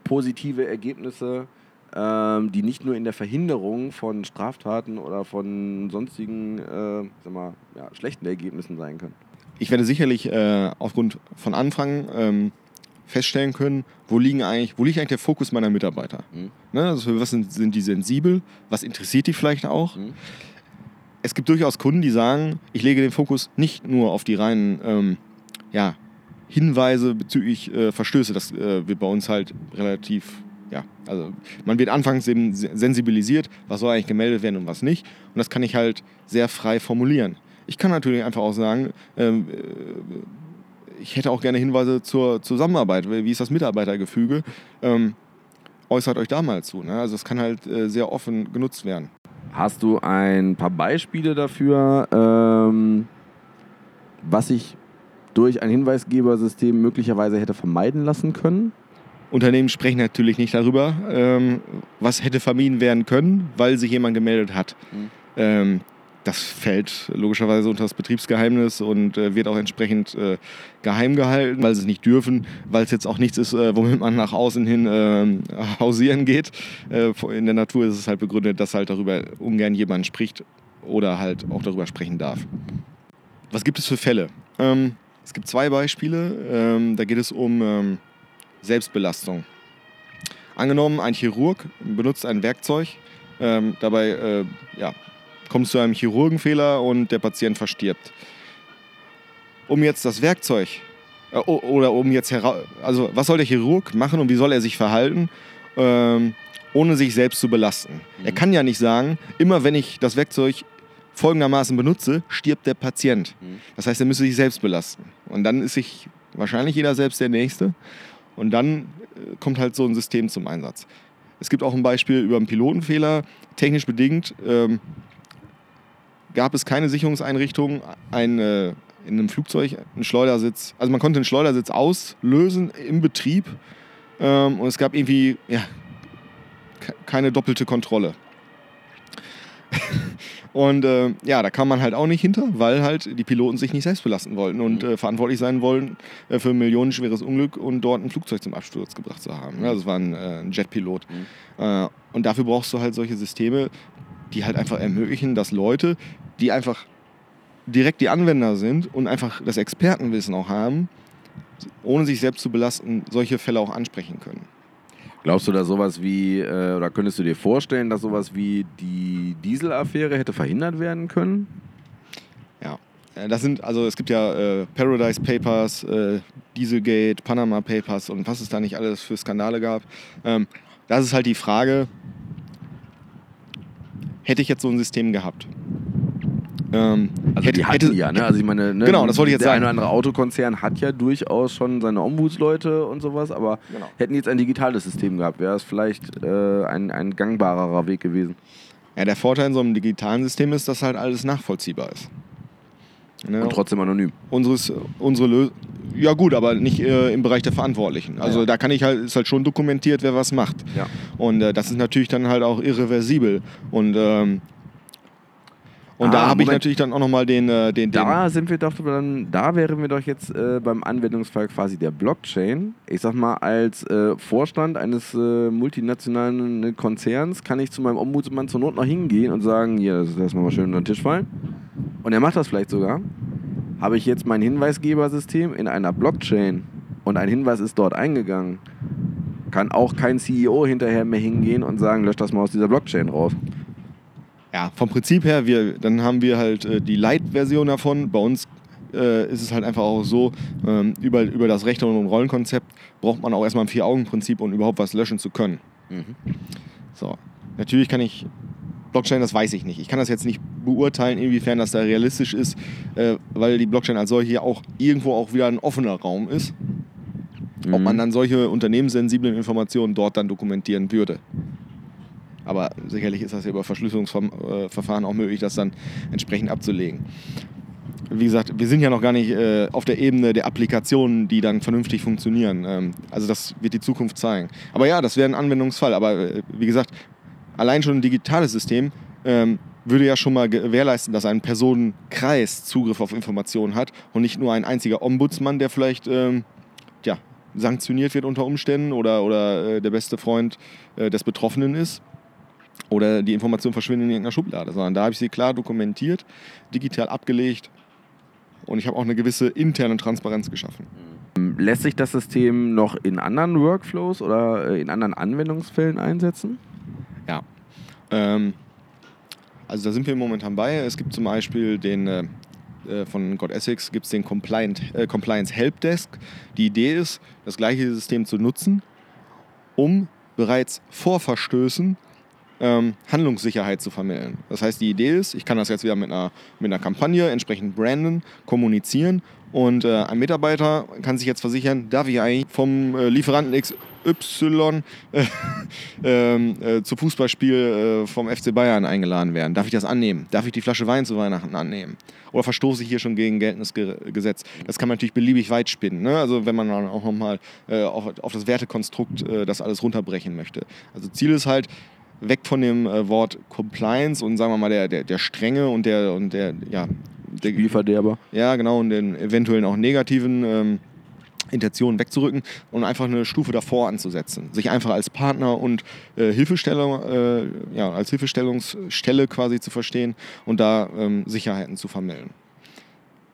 positive Ergebnisse, ähm, die nicht nur in der Verhinderung von Straftaten oder von sonstigen äh, sag mal, ja, schlechten Ergebnissen sein können. Ich werde sicherlich äh, aufgrund von Anfang ähm, feststellen können, wo, liegen eigentlich, wo liegt eigentlich der Fokus meiner Mitarbeiter. Mhm. Ne, also für was sind, sind die sensibel, was interessiert die vielleicht auch. Mhm. Es gibt durchaus Kunden, die sagen, ich lege den Fokus nicht nur auf die reinen ähm, ja, Hinweise bezüglich äh, Verstöße. Das äh, wird bei uns halt relativ, ja, also man wird anfangs eben sensibilisiert, was soll eigentlich gemeldet werden und was nicht. Und das kann ich halt sehr frei formulieren. Ich kann natürlich einfach auch sagen, ähm, äh, ich hätte auch gerne Hinweise zur Zusammenarbeit. Wie ist das Mitarbeitergefüge? Ähm, äußert euch da mal zu. Ne? Also es kann halt äh, sehr offen genutzt werden. Hast du ein paar Beispiele dafür, ähm, was sich durch ein Hinweisgebersystem möglicherweise hätte vermeiden lassen können? Unternehmen sprechen natürlich nicht darüber, ähm, was hätte vermieden werden können, weil sich jemand gemeldet hat. Mhm. Das fällt logischerweise unter das Betriebsgeheimnis und äh, wird auch entsprechend äh, geheim gehalten, weil sie es nicht dürfen, weil es jetzt auch nichts ist, äh, womit man nach außen hin ähm, hausieren geht. Äh, in der Natur ist es halt begründet, dass halt darüber ungern jemand spricht oder halt auch darüber sprechen darf. Was gibt es für Fälle? Ähm, es gibt zwei Beispiele. Ähm, da geht es um ähm, Selbstbelastung. Angenommen, ein Chirurg benutzt ein Werkzeug, ähm, dabei äh, ja, kommt es zu einem Chirurgenfehler und der Patient verstirbt. Um jetzt das Werkzeug äh, oder um jetzt heraus, also was soll der Chirurg machen und wie soll er sich verhalten, ähm, ohne sich selbst zu belasten? Mhm. Er kann ja nicht sagen, immer wenn ich das Werkzeug folgendermaßen benutze, stirbt der Patient. Mhm. Das heißt, er müsste sich selbst belasten. Und dann ist sich wahrscheinlich jeder selbst der Nächste. Und dann äh, kommt halt so ein System zum Einsatz. Es gibt auch ein Beispiel über einen Pilotenfehler. Technisch bedingt ähm, gab es keine Sicherungseinrichtung, ein, äh, in einem Flugzeug einen Schleudersitz. Also man konnte einen Schleudersitz auslösen im Betrieb ähm, und es gab irgendwie ja, keine doppelte Kontrolle. und äh, ja, da kam man halt auch nicht hinter, weil halt die Piloten sich nicht selbst belasten wollten und äh, verantwortlich sein wollen äh, für ein millionenschweres Unglück und dort ein Flugzeug zum Absturz gebracht zu haben. Also es war ein, äh, ein Jetpilot. Mhm. Äh, und dafür brauchst du halt solche Systeme, die halt einfach ermöglichen, dass Leute, die einfach direkt die Anwender sind und einfach das Expertenwissen auch haben, ohne sich selbst zu belasten, solche Fälle auch ansprechen können. Glaubst du, dass sowas wie, äh, oder könntest du dir vorstellen, dass sowas wie die Diesel-Affäre hätte verhindert werden können? Ja, äh, das sind, also es gibt ja äh, Paradise Papers, äh, Dieselgate, Panama Papers und was es da nicht alles für Skandale gab. Ähm, das ist halt die Frage, hätte ich jetzt so ein System gehabt? Ähm, also hätte, die hatten hätte, ja, ne? Also ich meine, ne, genau, das wollte ich jetzt der sagen. Der eine oder andere Autokonzern hat ja durchaus schon seine Ombudsleute und sowas, aber genau. hätten jetzt ein digitales System gehabt, wäre es vielleicht äh, ein, ein gangbarerer Weg gewesen. Ja, der Vorteil in so einem digitalen System ist, dass halt alles nachvollziehbar ist. Ne? Und trotzdem anonym. Unseres, unsere Lösung. Ja gut, aber nicht äh, im Bereich der Verantwortlichen. Also ja. da kann ich halt, ist halt schon dokumentiert, wer was macht. Ja. Und äh, das ist natürlich dann halt auch irreversibel. Und ähm, und ah, da habe ich natürlich dann auch nochmal den, äh, den, den. Da sind wir doch dann, da wären wir doch jetzt äh, beim Anwendungsfall quasi der Blockchain. Ich sag mal, als äh, Vorstand eines äh, multinationalen Konzerns kann ich zu meinem Ombudsmann zur Not noch hingehen und sagen, hier, das lassen wir mal schön unter den Tisch fallen. Und er macht das vielleicht sogar. Habe ich jetzt mein Hinweisgebersystem in einer Blockchain und ein Hinweis ist dort eingegangen, kann auch kein CEO hinterher mehr hingehen und sagen, lösch das mal aus dieser Blockchain raus ja, vom Prinzip her, wir, dann haben wir halt äh, die Light-Version davon. Bei uns äh, ist es halt einfach auch so, ähm, über, über das Rechte- und Rollenkonzept braucht man auch erstmal ein Vier-Augen-Prinzip, um überhaupt was löschen zu können. Mhm. So, natürlich kann ich Blockchain, das weiß ich nicht. Ich kann das jetzt nicht beurteilen, inwiefern das da realistisch ist, äh, weil die Blockchain als solche ja auch irgendwo auch wieder ein offener Raum ist. Mhm. Ob man dann solche unternehmenssensiblen Informationen dort dann dokumentieren würde. Aber sicherlich ist das ja über Verschlüsselungsverfahren auch möglich, das dann entsprechend abzulegen. Wie gesagt, wir sind ja noch gar nicht äh, auf der Ebene der Applikationen, die dann vernünftig funktionieren. Ähm, also das wird die Zukunft zeigen. Aber ja, das wäre ein Anwendungsfall. Aber äh, wie gesagt, allein schon ein digitales System ähm, würde ja schon mal gewährleisten, dass ein Personenkreis Zugriff auf Informationen hat und nicht nur ein einziger Ombudsmann, der vielleicht ähm, ja, sanktioniert wird unter Umständen oder, oder äh, der beste Freund äh, des Betroffenen ist oder die Information verschwindet in irgendeiner Schublade, sondern da habe ich sie klar dokumentiert, digital abgelegt und ich habe auch eine gewisse interne Transparenz geschaffen. Ähm, lässt sich das System noch in anderen Workflows oder äh, in anderen Anwendungsfällen einsetzen? Ja. Ähm, also da sind wir momentan bei. Es gibt zum Beispiel den äh, äh von God Essex gibt es den Compliant, äh, Compliance Helpdesk. Die Idee ist, das gleiche System zu nutzen, um bereits vor Verstößen ähm, Handlungssicherheit zu vermitteln. Das heißt, die Idee ist, ich kann das jetzt wieder mit einer, mit einer Kampagne entsprechend branden, kommunizieren und äh, ein Mitarbeiter kann sich jetzt versichern, darf ich eigentlich vom äh, Lieferanten XY äh, ähm, äh, zu Fußballspiel äh, vom FC Bayern eingeladen werden? Darf ich das annehmen? Darf ich die Flasche Wein zu Weihnachten annehmen? Oder verstoße ich hier schon gegen geltendes Ge Gesetz? Das kann man natürlich beliebig weit spinnen. Ne? Also wenn man dann auch nochmal äh, auf, auf das Wertekonstrukt das alles runterbrechen möchte. Also Ziel ist halt, weg von dem äh, Wort Compliance und sagen wir mal der, der, der Strenge und der, und der, ja, der Spielverderber. Ja, genau, und den eventuellen auch negativen ähm, Intentionen wegzurücken und einfach eine Stufe davor anzusetzen. Sich einfach als Partner und äh, Hilfestellung, äh, ja, als Hilfestellungsstelle quasi zu verstehen und da ähm, Sicherheiten zu vermitteln.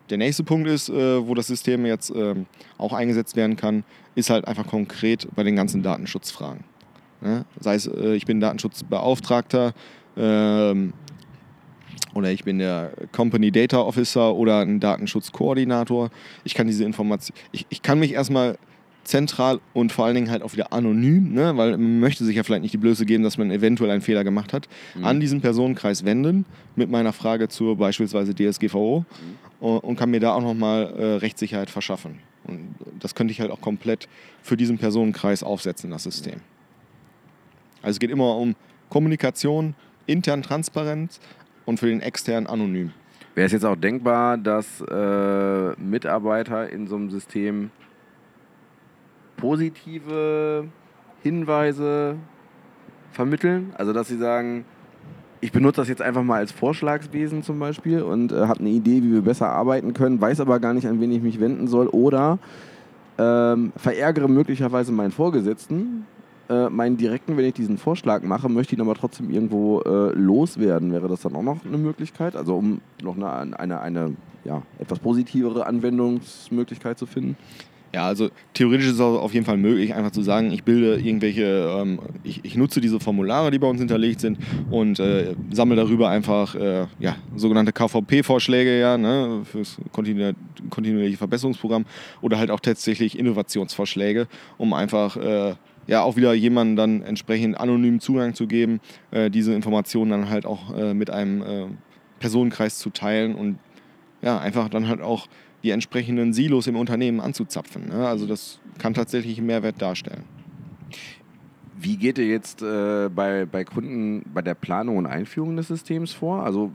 Der nächste Punkt ist, äh, wo das System jetzt ähm, auch eingesetzt werden kann, ist halt einfach konkret bei den ganzen Datenschutzfragen. Ne? Sei es, äh, ich bin Datenschutzbeauftragter ähm, oder ich bin der Company Data Officer oder ein Datenschutzkoordinator. Ich kann diese Information, ich, ich kann mich erstmal zentral und vor allen Dingen halt auch wieder anonym, ne? weil man möchte sich ja vielleicht nicht die Blöße geben, dass man eventuell einen Fehler gemacht hat, mhm. an diesen Personenkreis wenden mit meiner Frage zur beispielsweise DSGVO mhm. und kann mir da auch nochmal äh, Rechtssicherheit verschaffen. Und das könnte ich halt auch komplett für diesen Personenkreis aufsetzen, das System. Also es geht immer um Kommunikation, intern Transparenz und für den externen anonym. Wäre es jetzt auch denkbar, dass äh, Mitarbeiter in so einem System positive Hinweise vermitteln? Also dass sie sagen, ich benutze das jetzt einfach mal als Vorschlagswesen zum Beispiel und äh, habe eine Idee, wie wir besser arbeiten können, weiß aber gar nicht, an wen ich mich wenden soll oder ähm, verärgere möglicherweise meinen Vorgesetzten, äh, meinen direkten, wenn ich diesen Vorschlag mache, möchte ihn aber trotzdem irgendwo äh, loswerden. Wäre das dann auch noch eine Möglichkeit? Also um noch eine, eine, eine ja, etwas positivere Anwendungsmöglichkeit zu finden? Ja, also theoretisch ist es auf jeden Fall möglich, einfach zu sagen, ich bilde irgendwelche, ähm, ich, ich, nutze diese Formulare, die bei uns hinterlegt sind und äh, sammle darüber einfach äh, ja, sogenannte KVP-Vorschläge ja, ne, fürs kontinu kontinuierliche Verbesserungsprogramm oder halt auch tatsächlich Innovationsvorschläge, um einfach äh, ja auch wieder jemandem dann entsprechend anonym Zugang zu geben, äh, diese Informationen dann halt auch äh, mit einem äh, Personenkreis zu teilen und ja, einfach dann halt auch die entsprechenden Silos im Unternehmen anzuzapfen. Ne? Also das kann tatsächlich einen Mehrwert darstellen. Wie geht ihr jetzt äh, bei, bei Kunden bei der Planung und Einführung des Systems vor? Also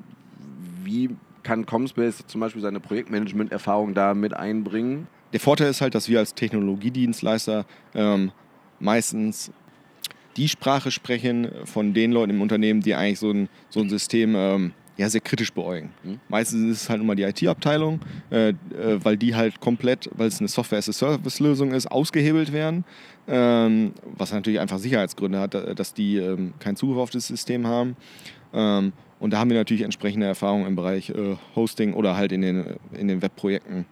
wie kann Comspace zum Beispiel seine Projektmanagement-Erfahrung da mit einbringen? Der Vorteil ist halt, dass wir als Technologiedienstleister ähm, meistens die Sprache sprechen von den Leuten im Unternehmen, die eigentlich so ein, so ein System ähm, ja, sehr kritisch beäugen. Mhm. Meistens ist es halt immer die IT-Abteilung, äh, äh, weil die halt komplett, weil es eine Software-as-a-Service-Lösung ist, ausgehebelt werden. Ähm, was natürlich einfach Sicherheitsgründe hat, dass die ähm, keinen Zugriff auf das System haben. Ähm, und da haben wir natürlich entsprechende Erfahrungen im Bereich äh, Hosting oder halt in den, in den Webprojekten.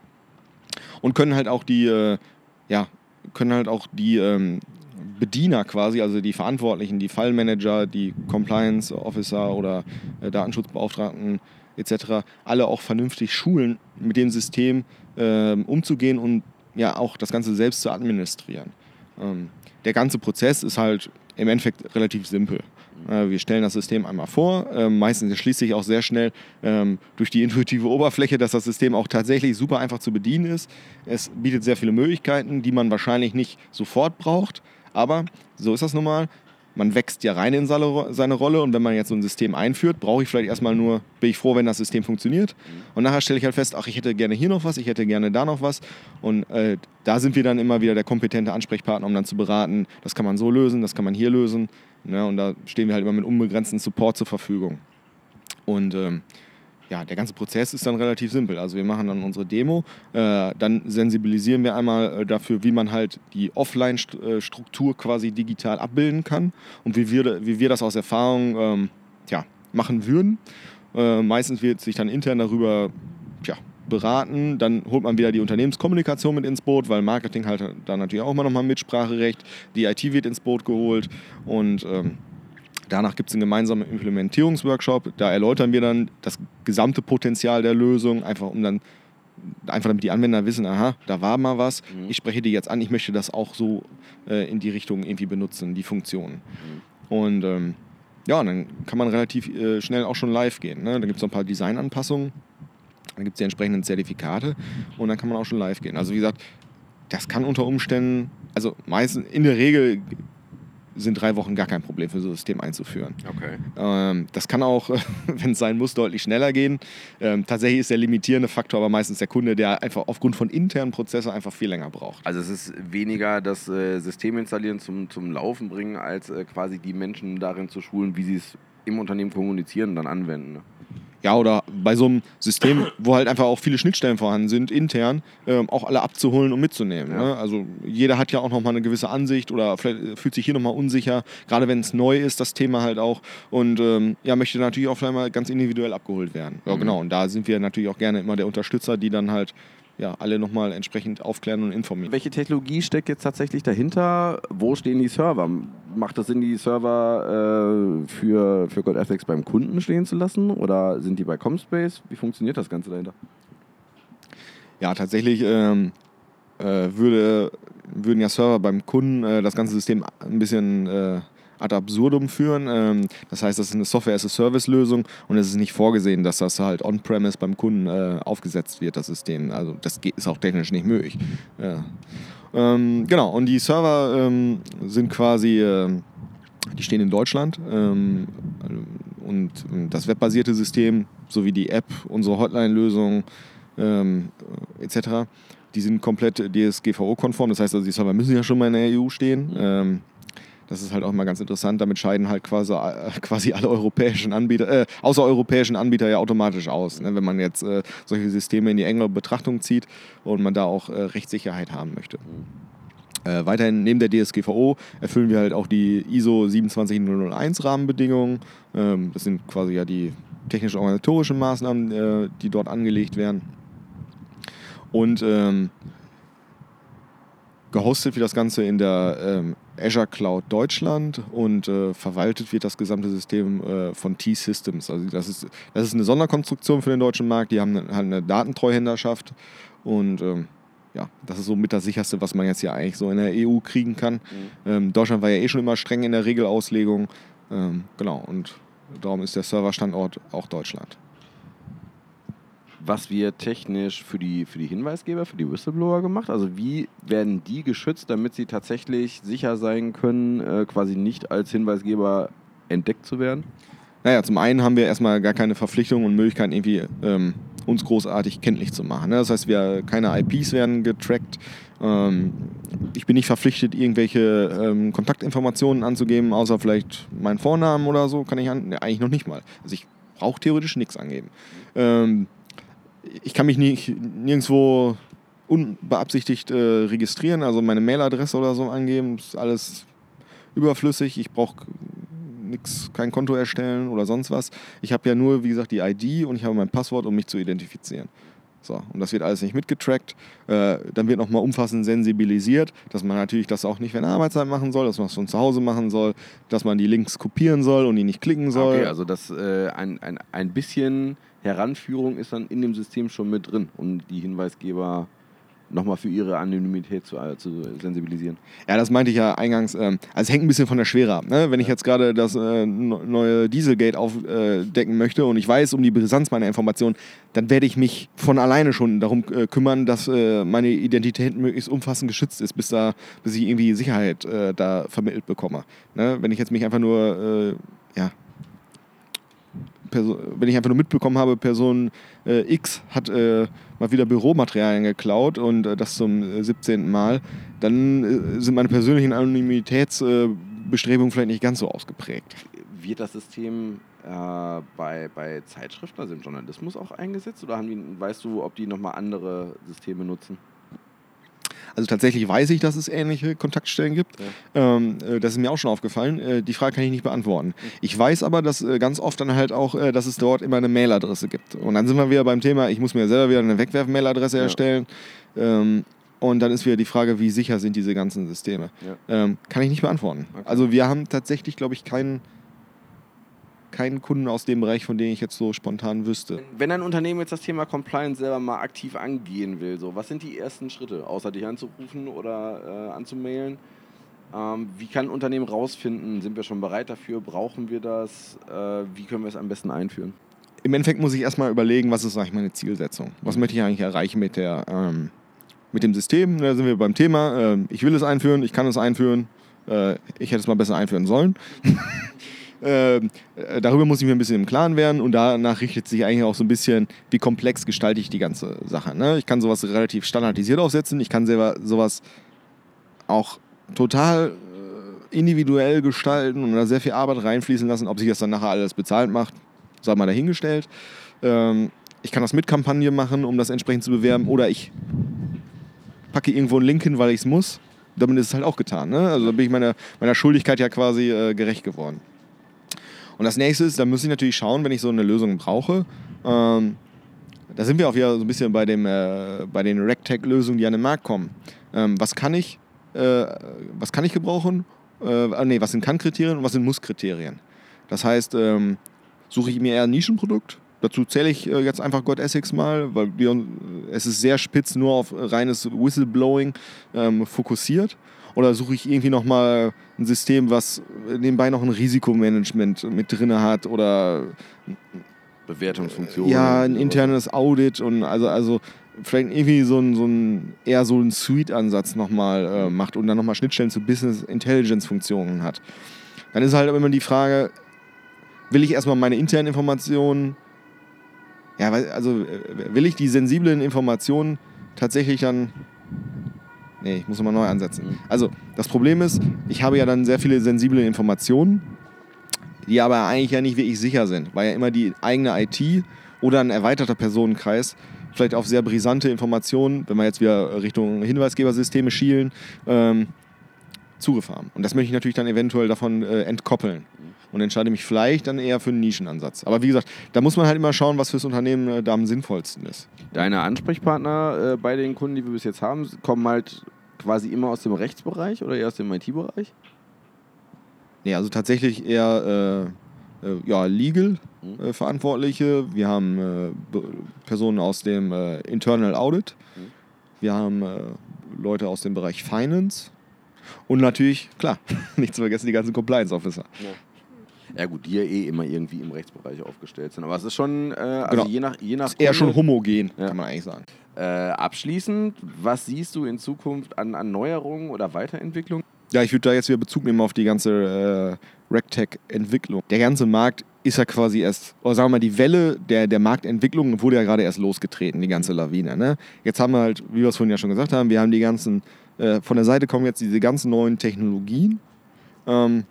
Und können halt auch die, äh, ja, können halt auch die, ähm, Bediener quasi, also die Verantwortlichen, die Fallmanager, die Compliance Officer oder äh, Datenschutzbeauftragten etc., alle auch vernünftig schulen, mit dem System äh, umzugehen und ja auch das Ganze selbst zu administrieren. Ähm, der ganze Prozess ist halt im Endeffekt relativ simpel. Äh, wir stellen das System einmal vor. Ähm, meistens erschließt sich auch sehr schnell ähm, durch die intuitive Oberfläche, dass das System auch tatsächlich super einfach zu bedienen ist. Es bietet sehr viele Möglichkeiten, die man wahrscheinlich nicht sofort braucht. Aber so ist das nun mal. Man wächst ja rein in seine Rolle und wenn man jetzt so ein System einführt, brauche ich vielleicht erstmal nur, bin ich froh, wenn das System funktioniert. Und nachher stelle ich halt fest, ach, ich hätte gerne hier noch was, ich hätte gerne da noch was. Und äh, da sind wir dann immer wieder der kompetente Ansprechpartner, um dann zu beraten, das kann man so lösen, das kann man hier lösen. Ja, ne? und da stehen wir halt immer mit unbegrenzten Support zur Verfügung. Und ähm, ja, der ganze Prozess ist dann relativ simpel. Also wir machen dann unsere Demo, äh, dann sensibilisieren wir einmal äh, dafür, wie man halt die Offline-Struktur quasi digital abbilden kann und wie wir, wie wir das aus Erfahrung ähm, ja, machen würden. Äh, meistens wird sich dann intern darüber ja, beraten, dann holt man wieder die Unternehmenskommunikation mit ins Boot, weil Marketing halt da natürlich auch immer noch mal Mitspracherecht, die IT wird ins Boot geholt und ähm, Danach gibt es einen gemeinsamen Implementierungsworkshop. Da erläutern wir dann das gesamte Potenzial der Lösung, einfach um dann einfach damit die Anwender wissen, aha, da war mal was, mhm. ich spreche die jetzt an, ich möchte das auch so äh, in die Richtung irgendwie benutzen, die Funktionen. Mhm. Und ähm, ja, dann kann man relativ äh, schnell auch schon live gehen. Ne? Dann gibt es noch ein paar Designanpassungen, dann gibt es die entsprechenden Zertifikate und dann kann man auch schon live gehen. Also wie gesagt, das kann unter Umständen, also meistens in der Regel sind drei Wochen gar kein Problem für so ein System einzuführen. Okay. Ähm, das kann auch, wenn es sein muss, deutlich schneller gehen. Ähm, tatsächlich ist der limitierende Faktor aber meistens der Kunde, der einfach aufgrund von internen Prozessen einfach viel länger braucht. Also es ist weniger das äh, System installieren zum, zum Laufen bringen, als äh, quasi die Menschen darin zu schulen, wie sie es im Unternehmen kommunizieren und dann anwenden. Ne? Ja, oder bei so einem System, wo halt einfach auch viele Schnittstellen vorhanden sind, intern, ähm, auch alle abzuholen und mitzunehmen. Ja. Ne? Also jeder hat ja auch nochmal eine gewisse Ansicht oder vielleicht fühlt sich hier nochmal unsicher, gerade wenn es neu ist, das Thema halt auch. Und ähm, ja, möchte natürlich auch vielleicht mal ganz individuell abgeholt werden. Ja, mhm. genau. Und da sind wir natürlich auch gerne immer der Unterstützer, die dann halt ja, alle nochmal entsprechend aufklären und informieren. Welche Technologie steckt jetzt tatsächlich dahinter? Wo stehen die Server? Macht das Sinn, die Server äh, für, für God Ethics beim Kunden stehen zu lassen? Oder sind die bei Comspace? Wie funktioniert das Ganze dahinter? Ja, tatsächlich ähm, äh, würde, würden ja Server beim Kunden äh, das ganze System ein bisschen äh, ad absurdum führen. Ähm, das heißt, das ist eine Software-as-a-Service-Lösung und es ist nicht vorgesehen, dass das halt on-premise beim Kunden äh, aufgesetzt wird, das System. Also das geht, ist auch technisch nicht möglich. Ja. Ähm, genau, und die Server ähm, sind quasi, die stehen in Deutschland und das webbasierte System sowie die App, unsere Hotline-Lösung etc., die sind komplett DSGVO-konform. Das heißt, also die Server müssen ja schon mal in der EU stehen. Das ist halt auch mal ganz interessant. Damit scheiden halt quasi, äh, quasi alle europäischen Anbieter, äh, außereuropäischen Anbieter ja automatisch aus. Ne? Wenn man jetzt äh, solche Systeme in die engere Betrachtung zieht und man da auch äh, Rechtssicherheit haben möchte. Äh, weiterhin neben der DSGVO erfüllen wir halt auch die ISO 27001 Rahmenbedingungen. Ähm, das sind quasi ja die technisch-organisatorischen Maßnahmen, äh, die dort angelegt werden. Und ähm, gehostet wird das Ganze in der ähm, Azure Cloud Deutschland und äh, verwaltet wird das gesamte System äh, von T-Systems. Also das ist, das ist eine Sonderkonstruktion für den deutschen Markt. Die haben eine, halt eine Datentreuhänderschaft und ähm, ja, das ist so mit das sicherste, was man jetzt hier eigentlich so in der EU kriegen kann. Mhm. Ähm, Deutschland war ja eh schon immer streng in der Regelauslegung. Ähm, genau, und darum ist der Serverstandort auch Deutschland was wird technisch für die, für die Hinweisgeber, für die Whistleblower gemacht? Also wie werden die geschützt, damit sie tatsächlich sicher sein können, äh, quasi nicht als Hinweisgeber entdeckt zu werden? Naja, zum einen haben wir erstmal gar keine Verpflichtung und Möglichkeiten, irgendwie ähm, uns großartig kenntlich zu machen. Ne? Das heißt, wir, keine IPs werden getrackt. Ähm, ich bin nicht verpflichtet, irgendwelche ähm, Kontaktinformationen anzugeben, außer vielleicht meinen Vornamen oder so, kann ich an, ne, eigentlich noch nicht mal. Also ich brauche theoretisch nichts angeben. Ähm, ich kann mich nicht, nirgendwo unbeabsichtigt äh, registrieren, also meine Mailadresse oder so angeben, ist alles überflüssig. Ich brauche nichts, kein Konto erstellen oder sonst was. Ich habe ja nur, wie gesagt, die ID und ich habe mein Passwort, um mich zu identifizieren. So, und das wird alles nicht mitgetrackt. Äh, dann wird nochmal umfassend sensibilisiert, dass man natürlich das auch nicht während Arbeitszeit machen soll, dass man es von zu Hause machen soll, dass man die Links kopieren soll und die nicht klicken soll. Okay, also das äh, ein, ein, ein bisschen Heranführung ist dann in dem System schon mit drin, um die Hinweisgeber nochmal für ihre Anonymität zu, äh, zu, sensibilisieren. Ja, das meinte ich ja eingangs. Ähm, also es hängt ein bisschen von der Schwere ab. Ne? Wenn ich jetzt gerade das äh, neue Dieselgate aufdecken äh, möchte und ich weiß um die Brisanz meiner Informationen, dann werde ich mich von alleine schon darum äh, kümmern, dass äh, meine Identität möglichst umfassend geschützt ist, bis, da, bis ich irgendwie Sicherheit äh, da vermittelt bekomme. Ne? Wenn ich jetzt mich einfach nur ja, Person, wenn ich einfach nur mitbekommen habe, Person äh, X hat äh, mal wieder Büromaterialien geklaut und äh, das zum 17. Äh, Mal, dann äh, sind meine persönlichen Anonymitätsbestrebungen vielleicht nicht ganz so ausgeprägt. Wird das System äh, bei, bei Zeitschriften, also im Journalismus auch eingesetzt oder haben die, weißt du, ob die nochmal andere Systeme nutzen? Also tatsächlich weiß ich, dass es ähnliche Kontaktstellen gibt. Ja. Ähm, äh, das ist mir auch schon aufgefallen. Äh, die Frage kann ich nicht beantworten. Ich weiß aber, dass äh, ganz oft dann halt auch, äh, dass es dort immer eine Mailadresse gibt. Und dann sind wir wieder beim Thema, ich muss mir selber wieder eine Wegwerf-Mailadresse ja. erstellen. Ähm, und dann ist wieder die Frage, wie sicher sind diese ganzen Systeme? Ja. Ähm, kann ich nicht beantworten. Okay. Also wir haben tatsächlich, glaube ich, keinen keinen Kunden aus dem Bereich, von dem ich jetzt so spontan wüsste. Wenn ein Unternehmen jetzt das Thema Compliance selber mal aktiv angehen will, so, was sind die ersten Schritte, außer dich anzurufen oder äh, anzumailen? Ähm, wie kann ein Unternehmen rausfinden, sind wir schon bereit dafür, brauchen wir das, äh, wie können wir es am besten einführen? Im Endeffekt muss ich erstmäßig überlegen, was ist eigentlich meine Zielsetzung? Was möchte ich eigentlich erreichen mit, der, ähm, mit dem System? Da sind wir beim Thema. Ähm, ich will es einführen, ich kann es einführen. Äh, ich hätte es mal besser einführen sollen. Ähm, äh, darüber muss ich mir ein bisschen im Klaren werden und danach richtet sich eigentlich auch so ein bisschen, wie komplex gestalte ich die ganze Sache. Ne? Ich kann sowas relativ standardisiert aufsetzen, ich kann selber sowas auch total äh, individuell gestalten und da sehr viel Arbeit reinfließen lassen. Ob sich das dann nachher alles bezahlt macht, sei mal dahingestellt. Ähm, ich kann das mit Kampagne machen, um das entsprechend zu bewerben oder ich packe irgendwo einen Link hin, weil ich es muss. Damit ist es halt auch getan. Ne? Also da bin ich meiner, meiner Schuldigkeit ja quasi äh, gerecht geworden. Und das nächste ist, da muss ich natürlich schauen, wenn ich so eine Lösung brauche. Ähm, da sind wir auch wieder so ein bisschen bei, dem, äh, bei den RegTech-Lösungen, die an den Markt kommen. Ähm, was, kann ich, äh, was kann ich gebrauchen? Äh, nee, was sind Kann-Kriterien und was sind Muss-Kriterien? Das heißt, ähm, suche ich mir eher ein Nischenprodukt? Dazu zähle ich äh, jetzt einfach God Essex mal, weil wir, es ist sehr spitz nur auf reines Whistleblowing ähm, fokussiert. Oder suche ich irgendwie nochmal ein System, was nebenbei noch ein Risikomanagement mit drin hat oder Bewertungsfunktion. ja, ein internes Audit und also, also vielleicht irgendwie so ein, so ein eher so ein Suite-Ansatz nochmal äh, macht und dann nochmal Schnittstellen zu Business Intelligence-Funktionen hat. Dann ist halt immer die Frage, will ich erstmal meine internen Informationen, ja, also äh, will ich die sensiblen Informationen tatsächlich dann, nee, ich muss nochmal neu ansetzen. Mhm. Also das Problem ist, ich habe ja dann sehr viele sensible Informationen, die aber eigentlich ja nicht wirklich sicher sind, weil ja immer die eigene IT oder ein erweiterter Personenkreis vielleicht auf sehr brisante Informationen, wenn wir jetzt wieder Richtung Hinweisgebersysteme schielen, ähm, Zugriff haben. Und das möchte ich natürlich dann eventuell davon äh, entkoppeln und entscheide mich vielleicht dann eher für einen Nischenansatz. Aber wie gesagt, da muss man halt immer schauen, was fürs Unternehmen äh, da am sinnvollsten ist. Deine Ansprechpartner äh, bei den Kunden, die wir bis jetzt haben, kommen halt quasi immer aus dem Rechtsbereich oder eher aus dem IT-Bereich? Nee, also tatsächlich eher äh, äh, ja, Legal Mhm. äh, Verantwortliche. Wir haben äh, Be- Personen aus dem äh, Internal Audit. Mhm. Wir haben äh, Leute aus dem Bereich Finance. Und natürlich, klar, nicht zu vergessen, die ganzen Compliance Officer. Ja gut, die ja eh immer irgendwie im Rechtsbereich aufgestellt sind. Aber es ist schon, äh, also Genau. je nach, je nach Ist eher schon homogen, Ja. kann man eigentlich sagen. Äh, abschließend, was siehst du in Zukunft an, an Neuerungen oder Weiterentwicklung? Ja, ich würde da jetzt wieder Bezug nehmen auf die ganze äh, RegTech-Entwicklung. Der ganze Markt ist ja quasi erst, oder sagen wir mal, die Welle der, der Marktentwicklung wurde ja gerade erst losgetreten, die ganze Lawine. Ne? Jetzt haben wir halt, wie wir es vorhin ja schon gesagt haben, wir haben die ganzen, äh, von der Seite kommen jetzt diese ganzen neuen Technologien, ähm,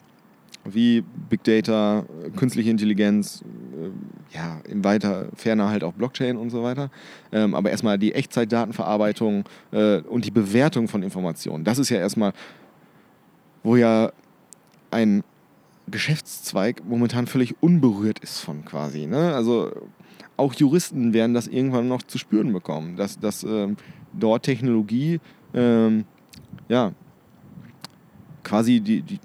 wie Big Data, künstliche Intelligenz, äh, ja, im weiter, ferner halt auch Blockchain und so weiter. Ähm, aber erstmal die Echtzeitdatenverarbeitung äh, und die Bewertung von Informationen. Das ist ja erstmal wo ja ein Geschäftszweig momentan völlig unberührt ist von quasi. Ne? Also auch Juristen werden das irgendwann noch zu spüren bekommen, dass, dass ähm, dort Technologie ähm, ja quasi die, die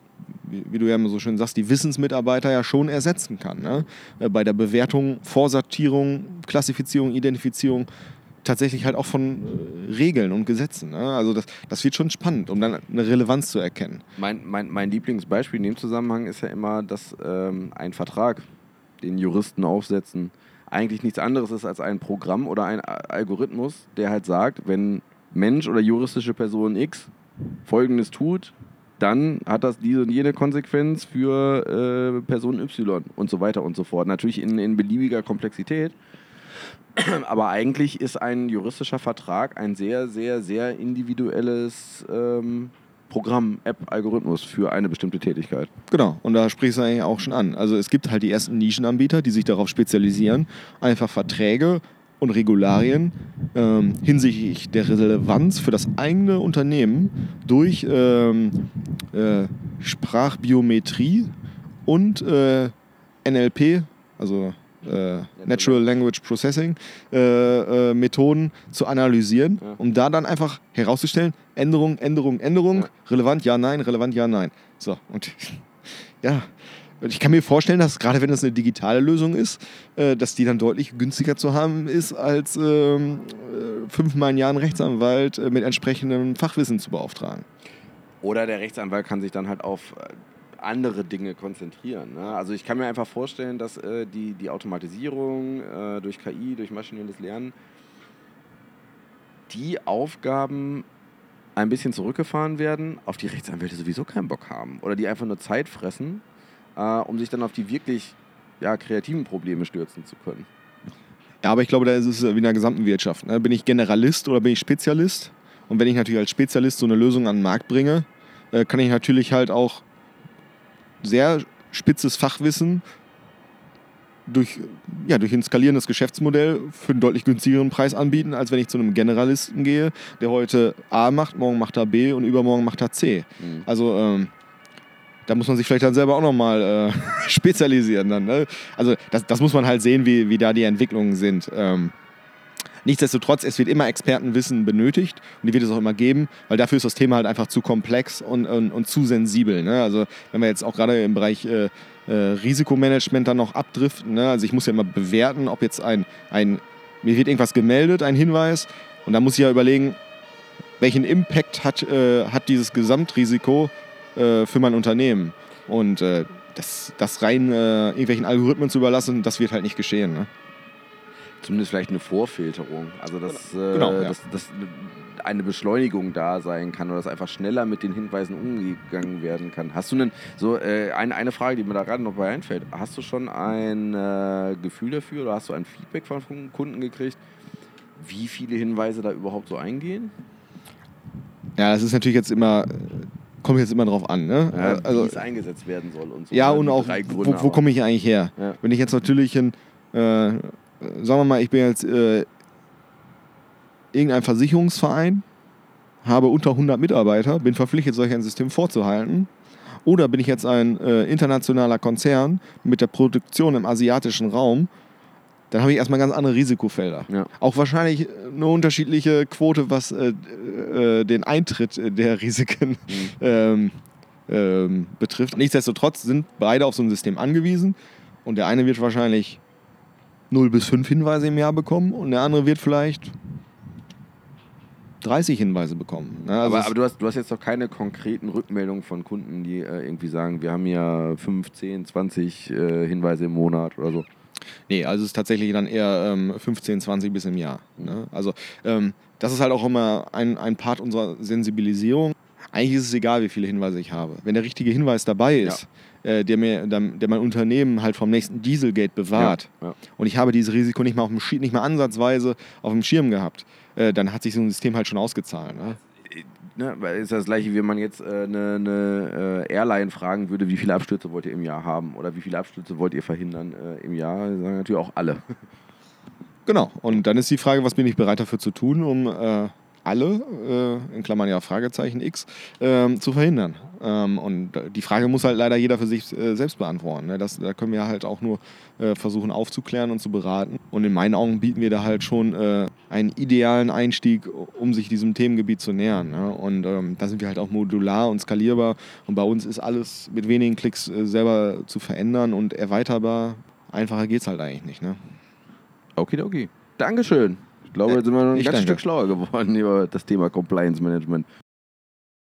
wie wie du ja immer so schön sagst, die Wissensmitarbeiter ja schon ersetzen kann. Ne? Äh, Bei der Bewertung, Vorsortierung, Klassifizierung, Identifizierung tatsächlich halt auch von äh, Regeln und Gesetzen. Ne? Also das, das wird schon spannend, um dann eine Relevanz zu erkennen. Mein, mein, mein Lieblingsbeispiel in dem Zusammenhang ist ja immer, dass ähm, ein Vertrag, den Juristen aufsetzen, eigentlich nichts anderes ist als ein Programm oder ein Algorithmus, der halt sagt, wenn Mensch oder juristische Person X Folgendes tut, dann hat das diese und jene Konsequenz für äh, Person Y und so weiter und so fort. Natürlich in, in beliebiger Komplexität. Aber eigentlich ist ein juristischer Vertrag ein sehr, sehr, sehr individuelles ähm, Programm, App, Algorithmus für eine bestimmte Tätigkeit. Genau, und da sprichst du eigentlich auch schon an. Also es gibt halt die ersten Nischenanbieter, die sich darauf spezialisieren, einfach Verträge und Regularien ähm, hinsichtlich der Relevanz für das eigene Unternehmen durch ähm, äh, Sprachbiometrie und äh, NLP, also äh, Natural Language Processing, äh, äh, Methoden zu analysieren, Ja. um da dann einfach herauszustellen, Änderung, Änderung, Änderung, Ja. relevant, ja, nein, relevant, ja, nein. So, und ja, ich kann mir vorstellen, dass gerade wenn das eine digitale Lösung ist, äh, dass die dann deutlich günstiger zu haben ist, als ähm, äh, fünfmal ein Jahr einen Rechtsanwalt äh, mit entsprechendem Fachwissen zu beauftragen. Oder der Rechtsanwalt kann sich dann halt auf äh, andere Dinge konzentrieren. Ne? Also ich kann mir einfach vorstellen, dass äh, die, die Automatisierung äh, durch KI, durch maschinelles Lernen, die Aufgaben ein bisschen zurückgefahren werden, auf die Rechtsanwälte sowieso keinen Bock haben. Oder die einfach nur Zeit fressen, äh, um sich dann auf die wirklich ja, kreativen Probleme stürzen zu können. Ja, aber ich glaube, da ist es wie in der gesamten Wirtschaft. Ne? Bin ich Generalist oder bin ich Spezialist? Und wenn ich natürlich als Spezialist so eine Lösung an den Markt bringe, äh, kann ich natürlich halt auch sehr spitzes Fachwissen durch, ja, durch ein skalierendes Geschäftsmodell für einen deutlich günstigeren Preis anbieten, als wenn ich zu einem Generalisten gehe, der heute A macht, morgen macht er B und übermorgen macht er C. Mhm. Also ähm, da muss man sich vielleicht dann selber auch nochmal äh, spezialisieren. Dann, ne? Also das, das muss man halt sehen, wie, wie da die Entwicklungen sind. Ähm, nichtsdestotrotz, es wird immer Expertenwissen benötigt und die wird es auch immer geben, weil dafür ist das Thema halt einfach zu komplex und, und, und zu sensibel. Ne? Also wenn wir jetzt auch gerade im Bereich äh, äh, Risikomanagement dann noch abdriften, ne? also ich muss ja immer bewerten, ob jetzt ein, ein, mir wird irgendwas gemeldet, ein Hinweis und da muss ich ja überlegen, welchen Impact hat, äh, hat dieses Gesamtrisiko äh, für mein Unternehmen. Und äh, das, das rein äh, irgendwelchen Algorithmen zu überlassen, das wird halt nicht geschehen. Ne? Zumindest vielleicht eine Vorfilterung. Also dass, äh, Genau, ja. dass, dass eine Beschleunigung da sein kann oder dass einfach schneller mit den Hinweisen umgegangen werden kann. Hast du denn so äh, eine, eine Frage, die mir da gerade noch bei einfällt? Hast du schon ein äh, Gefühl dafür oder hast du ein Feedback von Kunden gekriegt, wie viele Hinweise da überhaupt so eingehen? Ja, das ist natürlich jetzt immer, äh, kommt jetzt immer drauf an. Ne? Ja, also, wie es eingesetzt werden soll und so. Ja, Ne? und auch, Gründe, wo, wo komme ich eigentlich her? Ja. Wenn ich jetzt natürlich ein, äh, sagen wir mal, ich bin jetzt äh, irgendein Versicherungsverein, habe unter 100 Mitarbeiter, bin verpflichtet, solch ein System vorzuhalten. Oder bin ich jetzt ein äh, internationaler Konzern mit der Produktion im asiatischen Raum, dann habe ich erstmal ganz andere Risikofelder. Ja. Auch wahrscheinlich eine unterschiedliche Quote, was äh, äh, den Eintritt der Risiken ähm, ähm, betrifft. Nichtsdestotrotz sind beide auf so ein System angewiesen und der eine wird wahrscheinlich 0 bis 5 Hinweise im Jahr bekommen und der andere wird vielleicht 30 Hinweise bekommen. Ne? Also aber aber du, hast, du hast jetzt noch keine konkreten Rückmeldungen von Kunden, die äh, irgendwie sagen, wir haben hier 5, 10, 20 äh, Hinweise im Monat oder so. Nee, also es ist tatsächlich dann eher ähm, 15, 20 bis im Jahr. Ne? Also ähm, das ist halt auch immer ein, ein Part unserer Sensibilisierung. Eigentlich ist es egal, wie viele Hinweise ich habe. Wenn der richtige Hinweis dabei ist, äh, der, mir, der, der mein Unternehmen halt vom nächsten Dieselgate bewahrt Ja, ja. und ich habe dieses Risiko nicht mal, auf dem nicht mal ansatzweise auf dem Schirm gehabt, äh, dann hat sich so ein System halt schon ausgezahlt. Ne? Ne, ist das gleiche, wie man jetzt eine äh, ne, äh, Airline fragen würde, wie viele Abstürze wollt ihr im Jahr haben oder wie viele Abstürze wollt ihr verhindern äh, im Jahr, sagen natürlich auch alle. Genau. Und dann ist die Frage, was bin ich bereit dafür zu tun, um äh, alle, äh, in Klammern ja Fragezeichen X, ähm, zu verhindern. Ähm, und die Frage muss halt leider jeder für sich äh, selbst beantworten. Ne? Das, da können wir halt auch nur äh, versuchen aufzuklären und zu beraten. Und in meinen Augen bieten wir da halt schon äh, einen idealen Einstieg, um sich diesem Themengebiet zu nähern. Ne? Und ähm, da sind wir halt auch modular und skalierbar. Und bei uns ist alles mit wenigen Klicks äh, selber zu verändern und erweiterbar. Einfacher geht es halt eigentlich nicht. Ne? Okidoki. Dankeschön. Ich glaube, Äh, jetzt sind wir noch ein danke. Stück schlauer geworden über das Thema Compliance Management.